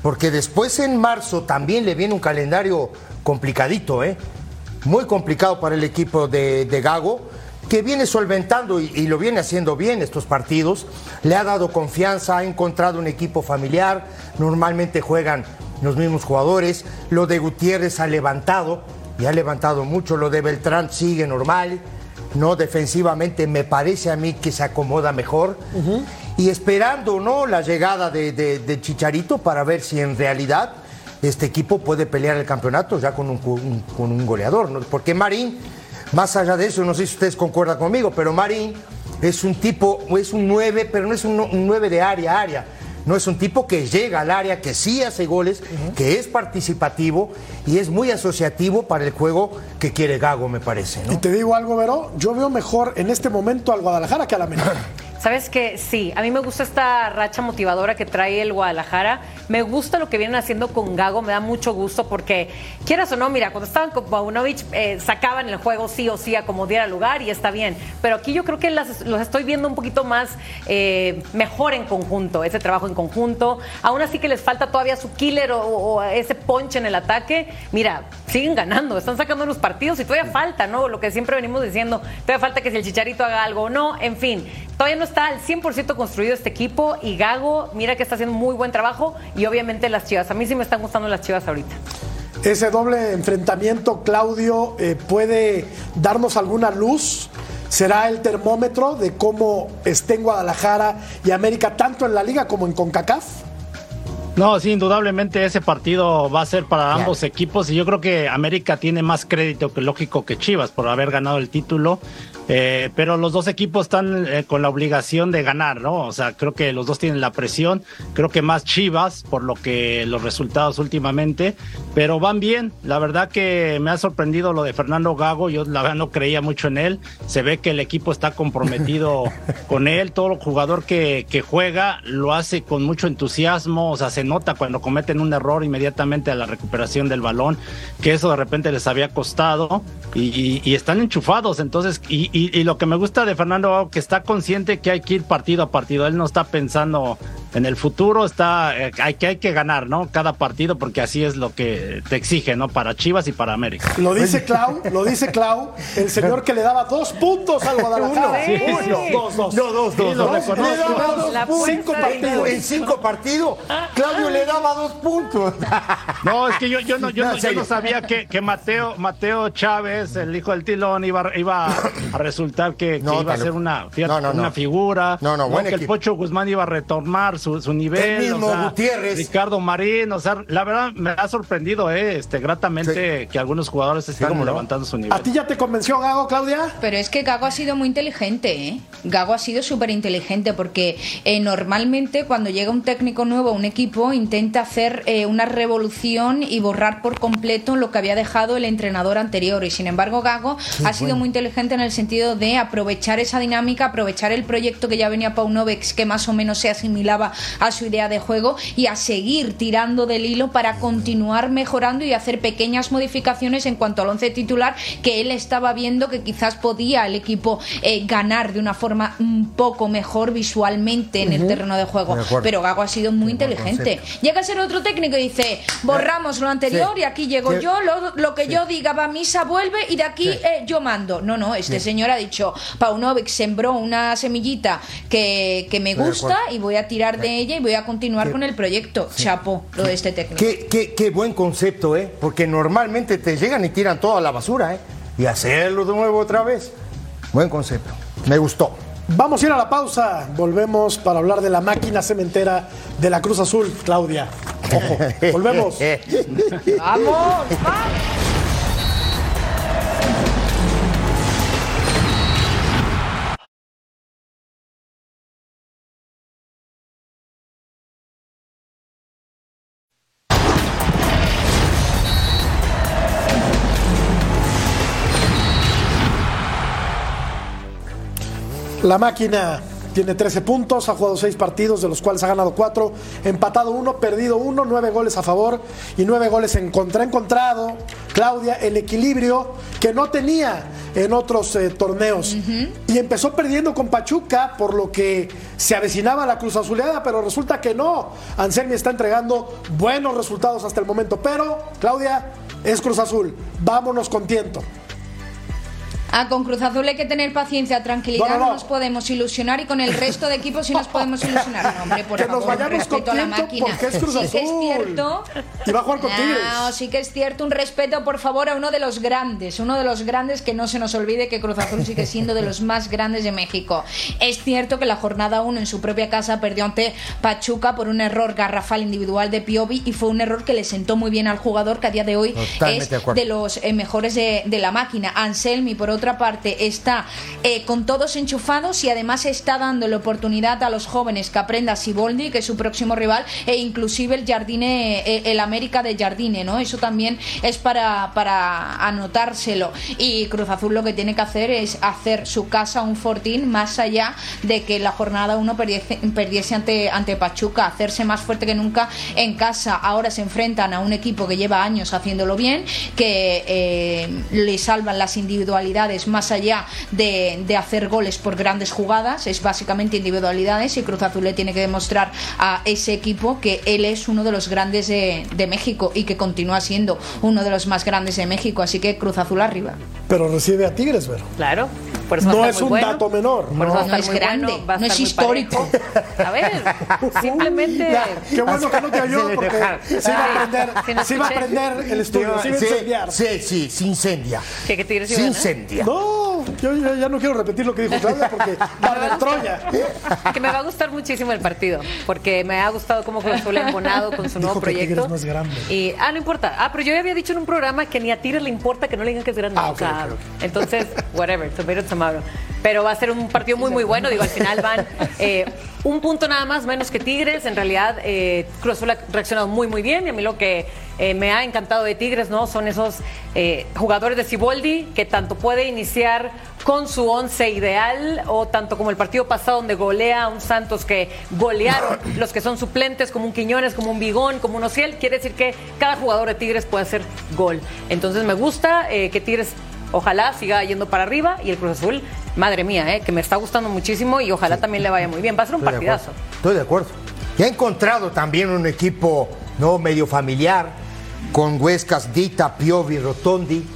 Speaker 5: Porque después en marzo también le viene un calendario complicadito, ¿eh? Muy complicado para el equipo de, de Gago, que viene solventando y, y lo viene haciendo bien estos partidos. Le ha dado confianza, ha encontrado un equipo familiar. Normalmente juegan los mismos jugadores. Lo de Gutiérrez ha levantado y ha levantado mucho. Lo de Beltrán sigue normal. No, defensivamente me parece a mí que se acomoda mejor. Y esperando, ¿no? La llegada de, de- de Chicharito para ver si en realidad este equipo puede pelear el campeonato ya con un, con un goleador, ¿no? Porque Marín, más allá de eso, no sé si ustedes concuerdan conmigo, pero Marín es un tipo, es un 9, pero no es un, no- un 9 de área a área. No es un tipo que llega al área, que sí hace goles, que es participativo y es muy asociativo para el juego que quiere Gago, me parece. ¿no?
Speaker 1: Y te digo algo, Vero, yo veo mejor en este momento al Guadalajara que al América.
Speaker 2: Sabes que sí, a mí me gusta esta racha motivadora que trae el Guadalajara. Me gusta lo que vienen haciendo con Gago, me da mucho gusto porque, quieras o no, mira, cuando estaban con Paunovic, eh, sacaban el juego sí o sí a como diera lugar y está bien. Pero aquí yo creo que las- los estoy viendo un poquito más eh, mejor en conjunto, ese trabajo en conjunto. Aún así que les falta todavía su killer o, o ese punch en el ataque. Mira, siguen ganando, están sacando unos partidos y todavía falta, ¿no? Lo que siempre venimos diciendo, todavía falta que si el Chicharito haga algo o no, en fin, todavía no está al 100% construido este equipo y Gago, mira que está haciendo muy buen trabajo y obviamente las chivas, a mí sí me están gustando las chivas ahorita.
Speaker 1: Ese doble enfrentamiento, Claudio, eh, puede darnos alguna luz. ¿Será el termómetro de cómo esté en Guadalajara y América, tanto en la liga como en CONCACAF?
Speaker 4: No, sí, indudablemente ese partido va a ser para ambos equipos y yo creo que América tiene más crédito que lógico que Chivas por haber ganado el título, eh, pero los dos equipos están eh, con la obligación de ganar, ¿no? O sea, creo que los dos tienen la presión, creo que más Chivas por lo que los resultados últimamente, pero van bien, la verdad que me ha sorprendido lo de Fernando Gago, yo la verdad no creía mucho en él, se ve que el equipo está comprometido con él, todo jugador que, que juega lo hace con mucho entusiasmo, o sea, se nota cuando cometen un error inmediatamente a la recuperación del balón, que eso de repente les había costado. Y, y- y están enchufados, entonces, y, y- y lo que me gusta de Fernando que está consciente que hay que ir partido a partido, él no está pensando en el futuro, está, eh, hay, que hay que ganar, ¿no? Cada partido, porque así es lo que te exige, ¿no? Para Chivas y para América.
Speaker 1: Lo dice Clau, lo dice Clau, el señor que le daba dos puntos al Guadalajara.
Speaker 5: Uno, sí,
Speaker 1: Uno,
Speaker 5: sí.
Speaker 1: dos, dos.
Speaker 5: No, dos, dos,
Speaker 1: Sí, lo
Speaker 5: dos.
Speaker 1: reconozco.
Speaker 5: Le daba dos
Speaker 1: cinco
Speaker 5: En-
Speaker 1: partidos.
Speaker 5: En cinco partidos, Claudio le daba dos puntos.
Speaker 4: No, es que yo, yo no, yo
Speaker 5: No,
Speaker 4: no,
Speaker 5: en
Speaker 4: yo
Speaker 5: serio.
Speaker 4: no sabía que, que Mateo, Mateo Chávez, el hijo del Tilón, iba, iba a resultar que, iba a ser una, fíjate,
Speaker 5: No, no, no.
Speaker 4: una figura.
Speaker 5: No, no, buen
Speaker 4: que el. Pocho Guzmán iba a retomar su, su nivel.
Speaker 5: El mismo
Speaker 4: o sea,
Speaker 5: Gutiérrez.
Speaker 4: Ricardo Marín, o sea, la verdad me ha sorprendido, eh, este, gratamente que algunos jugadores están
Speaker 5: cómo no.
Speaker 4: levantando su nivel.
Speaker 1: ¿A ti ya te convenció Gago, Claudia?
Speaker 3: Pero es que Gago ha sido muy inteligente, ¿eh? Gago ha sido súper inteligente porque eh, normalmente cuando llega un técnico nuevo a un equipo intenta hacer eh, una revolución y borrar por completo lo que había dejado el entrenador anterior. Y sin embargo Gago ha sido muy inteligente en el sentido sentido de aprovechar esa dinámica, aprovechar el proyecto que ya venía Paunovex, que más o menos se asimilaba a su idea de juego, y a seguir tirando del hilo para continuar mejorando y hacer pequeñas modificaciones en cuanto al once titular que él estaba viendo que quizás podía el equipo eh, ganar de una forma un poco mejor visualmente en el terreno de juego. Pero Gago ha sido muy inteligente. Llega a ser otro técnico y dice, borramos lo anterior y aquí llego yo, lo, que yo diga va a misa, vuelve y de aquí eh, yo mando. No, no, este señor ha dicho, Paunovic sembró una semillita que, que me gusta y voy a tirar de ella y voy a continuar con el proyecto. Chapo, lo de este técnico.
Speaker 5: Qué, qué, qué buen concepto, ¿eh? Porque normalmente te llegan y tiran toda la basura, ¿eh? Y hacerlo de nuevo otra vez. Buen concepto. Me gustó.
Speaker 1: Vamos a ir a la pausa. Volvemos para hablar de la máquina cementera de la Cruz Azul, Claudia. Ojo, volvemos.
Speaker 3: ¡Vamos! ¡Vamos!
Speaker 1: La máquina tiene 13 puntos, ha jugado 6 partidos, de los cuales ha ganado 4, empatado 1, perdido 1, 9 goles a favor y 9 goles en contra. Ha encontrado, Claudia, el equilibrio que no tenía en otros eh, torneos. Y empezó perdiendo con Pachuca, por lo que se avecinaba la Cruz Azuleada, pero resulta que no. Anselmi está entregando buenos resultados hasta el momento. Pero, Claudia, es Cruz Azul. Vámonos con tiento.
Speaker 3: Ah, con Cruz Azul hay que tener paciencia, tranquilidad, no, nos podemos ilusionar y con el resto de equipos sí nos podemos ilusionar. No, hombre, por
Speaker 1: que
Speaker 3: favor,
Speaker 1: nos vayamos
Speaker 3: respeto a la máquina.
Speaker 1: Porque es Cruz
Speaker 3: sí
Speaker 1: Azul.
Speaker 3: que es cierto.
Speaker 1: Y va a jugar con Tigres.
Speaker 3: No, sí que es cierto, un respeto, por favor, a uno de los grandes, uno de los grandes que no se nos olvide que Cruz Azul sigue siendo de los más grandes de México. Es cierto que la jornada 1 en su propia casa perdió ante Pachuca por un error garrafal individual de Piovi y fue un error que le sentó muy bien al jugador que a día de hoy
Speaker 5: Totalmente
Speaker 3: es
Speaker 5: de
Speaker 3: los eh, mejores de, de la máquina. Anselmi, por otra parte, está eh, con todos enchufados y además está dando la oportunidad a los jóvenes que aprenda Siboldi, que es su próximo rival, e inclusive el Jardine, eh, el América de Jardine, ¿no? Eso también es para, para anotárselo. Y Cruz Azul lo que tiene que hacer es hacer su casa un fortín más allá de que la jornada uno perdiese, perdiese ante, ante Pachuca, hacerse más fuerte que nunca en casa. Ahora se enfrentan a un equipo que lleva años haciéndolo bien, que eh, le salvan las individualidades más allá de, de hacer goles por grandes jugadas, es básicamente individualidades y Cruz Azul le tiene que demostrar a ese equipo que él es uno de los grandes de, de México y que continúa siendo uno de los más grandes de México, así que Cruz Azul arriba.
Speaker 1: Pero recibe a Tigres, Vero.
Speaker 2: Claro. Por eso va a
Speaker 1: No es un
Speaker 2: bueno.
Speaker 1: dato menor.
Speaker 2: Por eso va a
Speaker 3: No
Speaker 2: estar
Speaker 3: es grande,
Speaker 2: bueno, va
Speaker 3: no es histórico.
Speaker 2: A ver, simplemente.
Speaker 1: Ya, qué bueno que no te
Speaker 5: le
Speaker 1: porque se iba a prender,
Speaker 2: Sí, no
Speaker 1: iba a
Speaker 2: escuché.
Speaker 1: prender el estudio, se iba a incendiar.
Speaker 5: Sí, sí, se incendia.
Speaker 2: Que, que Tigres iba
Speaker 5: Se
Speaker 2: a
Speaker 1: No, yo, yo ya no quiero repetir lo que dijo Claudia porque va Troya.
Speaker 2: Que me va a gustar muchísimo el partido, porque me ha gustado cómo ha embonado con su
Speaker 1: Dijo
Speaker 2: nuevo
Speaker 1: que
Speaker 2: proyecto.
Speaker 1: grande.
Speaker 2: Y, ah, no importa. Ah, pero yo ya había dicho en un programa que ni a Tigres le importa que no le digan que es grande.
Speaker 1: Ah,
Speaker 2: O
Speaker 1: ok,
Speaker 2: sea,
Speaker 1: ok, ok.
Speaker 2: Entonces, whatever, tomato, tomato. Pero va a ser un partido muy, muy bueno. Digo, al final van eh, un punto nada más menos que Tigres. En realidad, eh, Cruz Azul ha reaccionado muy, muy bien. Y a mí lo que eh, me ha encantado de Tigres, ¿no? Son esos eh, jugadores de Ciboldi que tanto puede iniciar con su once ideal o tanto como el partido pasado donde golea a un Santos que golearon los que son suplentes como un Quiñones, como un Bigón, como un Ociel, quiere decir que cada jugador de Tigres puede hacer gol. Entonces me gusta eh, que Tigres ojalá siga yendo para arriba y el Cruz Azul, madre mía, eh, que me está gustando muchísimo y ojalá también le vaya muy bien. Va a ser un
Speaker 5: Estoy
Speaker 2: partidazo.
Speaker 5: Estoy de acuerdo. Y ha encontrado también un equipo no medio familiar con Huescas, Dita, Piovi, Rotondi.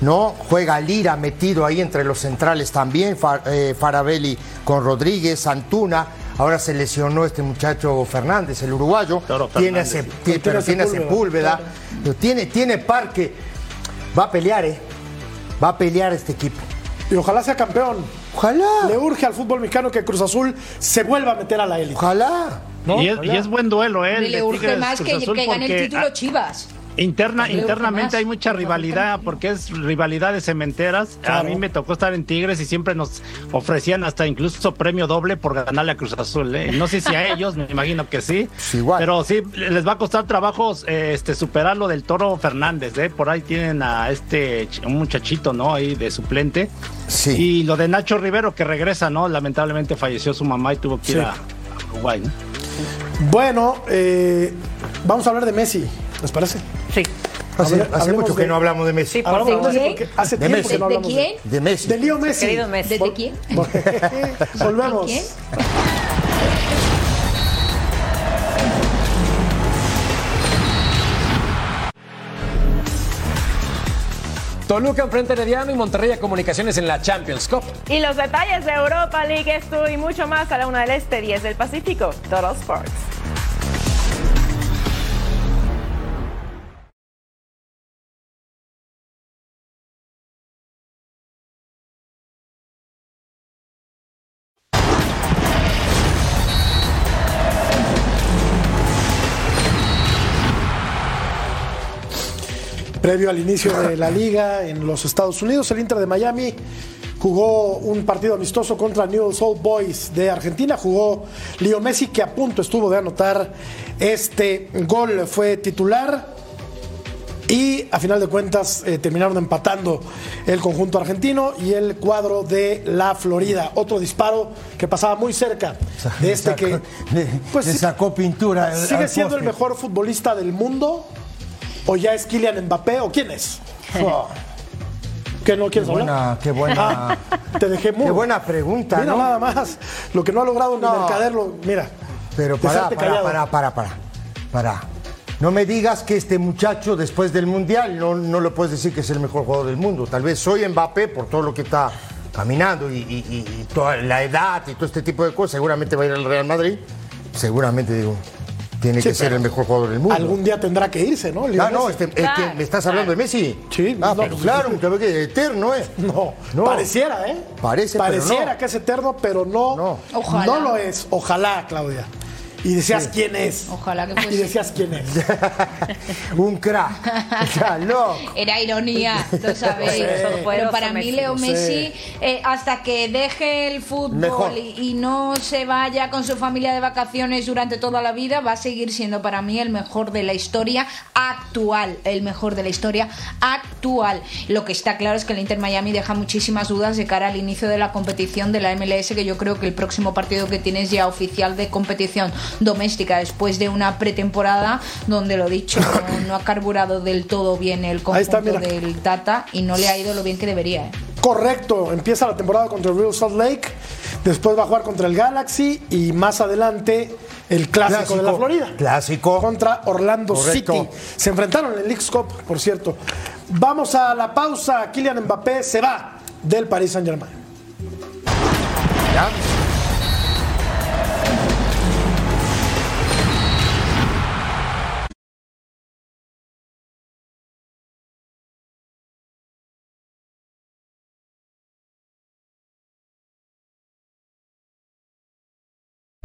Speaker 5: ¿no? Juega Lira metido ahí entre los centrales también, Fa- eh, Farabelli con Rodríguez, Antuna. Ahora se lesionó este muchacho Fernández, el uruguayo.
Speaker 4: Claro,
Speaker 5: tiene a tiene- pero tiene a Sepúlveda. Pero Tiene, tiene par que va a pelear, ¿eh? Va a pelear este equipo.
Speaker 1: Y ojalá sea campeón.
Speaker 5: Ojalá.
Speaker 1: Le urge al fútbol mexicano que Cruz Azul se vuelva a meter a la élite.
Speaker 5: Ojalá.
Speaker 1: ¿no?
Speaker 4: Y, es, y es buen duelo, ¿eh?
Speaker 3: le urge más
Speaker 4: Cruz
Speaker 3: que,
Speaker 4: Azul,
Speaker 3: que gane el título
Speaker 4: ah,
Speaker 3: Chivas.
Speaker 4: Interna, internamente hay mucha rivalidad porque es rivalidad de cementeras. A mí me tocó estar en Tigres y siempre nos ofrecían hasta incluso premio doble por ganarle a Cruz Azul. ¿eh? No sé si a ellos, me imagino que sí. Pero sí, les va a costar trabajos este, superar lo del Toro Fernández. ¿eh? Por ahí tienen a este un muchachito, ¿no? Ahí de suplente. Sí. Y lo de Nacho Rivero que regresa, ¿no? Lamentablemente falleció su mamá y tuvo que ir a Uruguay.
Speaker 1: Bueno, eh, vamos a hablar de Messi, ¿les parece?
Speaker 2: Sí.
Speaker 5: Hace, mucho que no hablamos de Messi.
Speaker 2: Sí, hablamos
Speaker 1: de Messi porque hace
Speaker 5: de
Speaker 1: tiempo
Speaker 5: Messi.
Speaker 1: que no
Speaker 3: ¿De quién?
Speaker 5: De Messi.
Speaker 1: De Leo Messi.
Speaker 2: Querido Messi.
Speaker 3: ¿De quién?
Speaker 1: Volvemos.
Speaker 3: ¿Quién?
Speaker 11: Toluca enfrenta a Herediano y Monterrey a Comunicaciones en la Champions Cup.
Speaker 12: Y los detalles de Europa League, esto y mucho más a la una del Este, 10 del Pacífico. Total Sports.
Speaker 1: Previo al inicio de la liga en los Estados Unidos, el Inter de Miami jugó un partido amistoso contra Newell's Old Boys de Argentina. Jugó Leo Messi, que a punto estuvo de anotar este gol. Fue titular y a final de cuentas eh, terminaron empatando el conjunto argentino y el cuadro de la Florida. Otro disparo que pasaba muy cerca de este
Speaker 5: Sacó-
Speaker 1: que
Speaker 5: le-
Speaker 1: pues,
Speaker 5: le sacó pintura.
Speaker 1: sigue
Speaker 5: al
Speaker 1: siendo el mejor futbolista del mundo o ya es Kylian Mbappé o quién es. Oh. ¿Qué no quieres
Speaker 5: Qué
Speaker 1: hablar?
Speaker 5: buena, qué buena.
Speaker 1: Ah, te dejé muy
Speaker 5: Qué buena pregunta,
Speaker 1: Mira
Speaker 5: ¿no?
Speaker 1: nada más lo que no ha logrado
Speaker 5: No.
Speaker 1: ni Mercader, lo- mira.
Speaker 5: Pero para, para, para, para, para, para. No me digas que este muchacho después del Mundial no, no lo puedes decir que es el mejor jugador del mundo. Tal vez soy Mbappé por todo lo que está caminando y, y- y- y toda la edad y todo este tipo de cosas. Seguramente va a ir al Real Madrid. Seguramente, digo, tiene
Speaker 1: Sí,
Speaker 5: que ser el mejor jugador del mundo.
Speaker 1: Algún día tendrá que irse, ¿no? Leo
Speaker 5: Ah, no, este, ¿me estás hablando de Messi?
Speaker 1: Sí,
Speaker 5: Ah,
Speaker 1: no,
Speaker 5: pero claro, un cabrón que eterno, ¿eh?
Speaker 1: No,
Speaker 5: No.
Speaker 1: pareciera, ¿eh?
Speaker 5: Parece, pero
Speaker 1: Pareciera
Speaker 5: no.
Speaker 1: que es eterno, pero no, no,
Speaker 3: Ojalá.
Speaker 1: lo es. Ojalá, Claudia. Y decías quién es.
Speaker 3: Ojalá que
Speaker 1: Y
Speaker 3: fuese.
Speaker 1: decías quién es.
Speaker 5: un crack. Ya, loco.
Speaker 3: Era ironía, lo sabéis.
Speaker 1: Sí.
Speaker 3: Pero para mí. Leo. Messi, eh, hasta que deje el fútbol y, y no se vaya con su familia de vacaciones durante toda la vida, va a seguir siendo para mí el mejor de la historia actual. El mejor de la historia actual. Lo que está claro es que el Inter Miami deja muchísimas dudas de cara al inicio de la competición de la MLS, que yo creo que el próximo partido que tienes ya oficial de competición doméstica después de una pretemporada donde lo dicho no, no ha carburado del todo bien el
Speaker 1: está,
Speaker 3: conjunto del Tata y no le ha ido lo bien que debería. ¿eh?
Speaker 1: Correcto, empieza la temporada contra el Real Salt Lake, después va a jugar contra el Galaxy y más adelante el clásico,
Speaker 5: Clásico.
Speaker 1: de la Florida.
Speaker 5: Clásico.
Speaker 1: Contra Orlando
Speaker 5: Correcto.
Speaker 1: City. Se enfrentaron en el Leagues Cup, por cierto. Vamos a la pausa. Kylian Mbappé se va del Paris Saint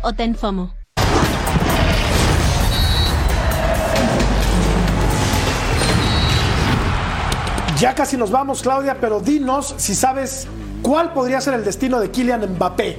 Speaker 13: o ten FOMO.
Speaker 1: Ya casi nos vamos, Claudia, pero dinos si sabes cuál podría ser el destino de Kylian Mbappé.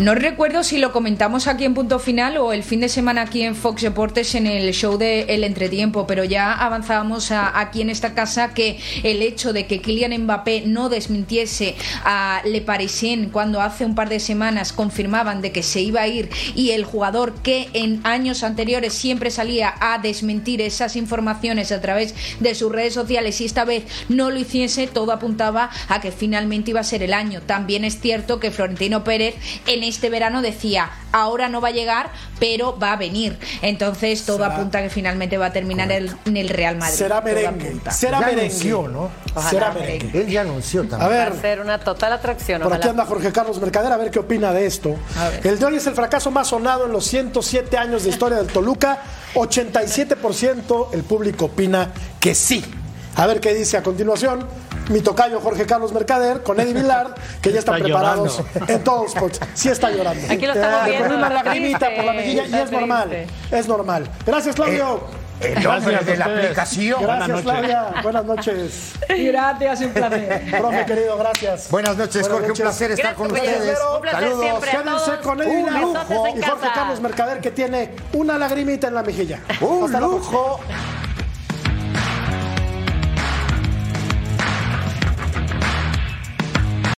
Speaker 3: No recuerdo si lo comentamos aquí en Punto Final o el fin de semana aquí en Fox Deportes en el show de El Entretiempo, pero ya avanzábamos aquí en esta casa que el hecho de que Kylian Mbappé no desmintiese a Le Parisien cuando hace un par de semanas confirmaban de que se iba a ir y el jugador que en años anteriores siempre salía a desmentir esas informaciones a través de sus redes sociales y esta vez no lo hiciese, todo apuntaba a que finalmente iba a ser el año. También es cierto que Florentino Pérez en este verano decía, ahora no va a llegar, pero va a venir. Entonces todo
Speaker 1: Será-
Speaker 3: apunta que finalmente va a terminar el- en el Real Madrid.
Speaker 1: Será merengue. Será
Speaker 5: ya
Speaker 1: merengue.
Speaker 5: anunció, ¿no?
Speaker 1: Será merengue.
Speaker 5: Él ya anunció
Speaker 1: A
Speaker 5: también.
Speaker 1: ver,
Speaker 2: Va a ser una total atracción.
Speaker 1: Por aquí
Speaker 2: ojalá.
Speaker 1: anda Jorge Carlos Mercader, a ver qué opina de esto.
Speaker 3: A.
Speaker 1: El de hoy es el fracaso más sonado en los 107 años de historia del Toluca. 87% el público opina que sí. A ver qué dice a continuación mi tocayo Jorge Carlos Mercader con Eddie Villard, que ya están
Speaker 4: Está
Speaker 1: preparados en todos sports. Sí está llorando.
Speaker 2: Aquí lo estamos viendo,
Speaker 1: corrió una lagrimita por la mejilla y es normal. Es normal. Gracias, Claudio.
Speaker 5: El hombre de la aplicación.
Speaker 1: Gracias, Claudia. Buenas noches.
Speaker 14: Gracias, un placer.
Speaker 1: Profe querido, gracias.
Speaker 5: Buenas noches, Jorge. Un placer estar con ustedes.
Speaker 2: Un placer siempre.
Speaker 1: Quédense con él.
Speaker 2: Un lujo.
Speaker 1: Y Jorge Carlos Mercader que tiene una lagrimita en la mejilla.
Speaker 5: Un lujo.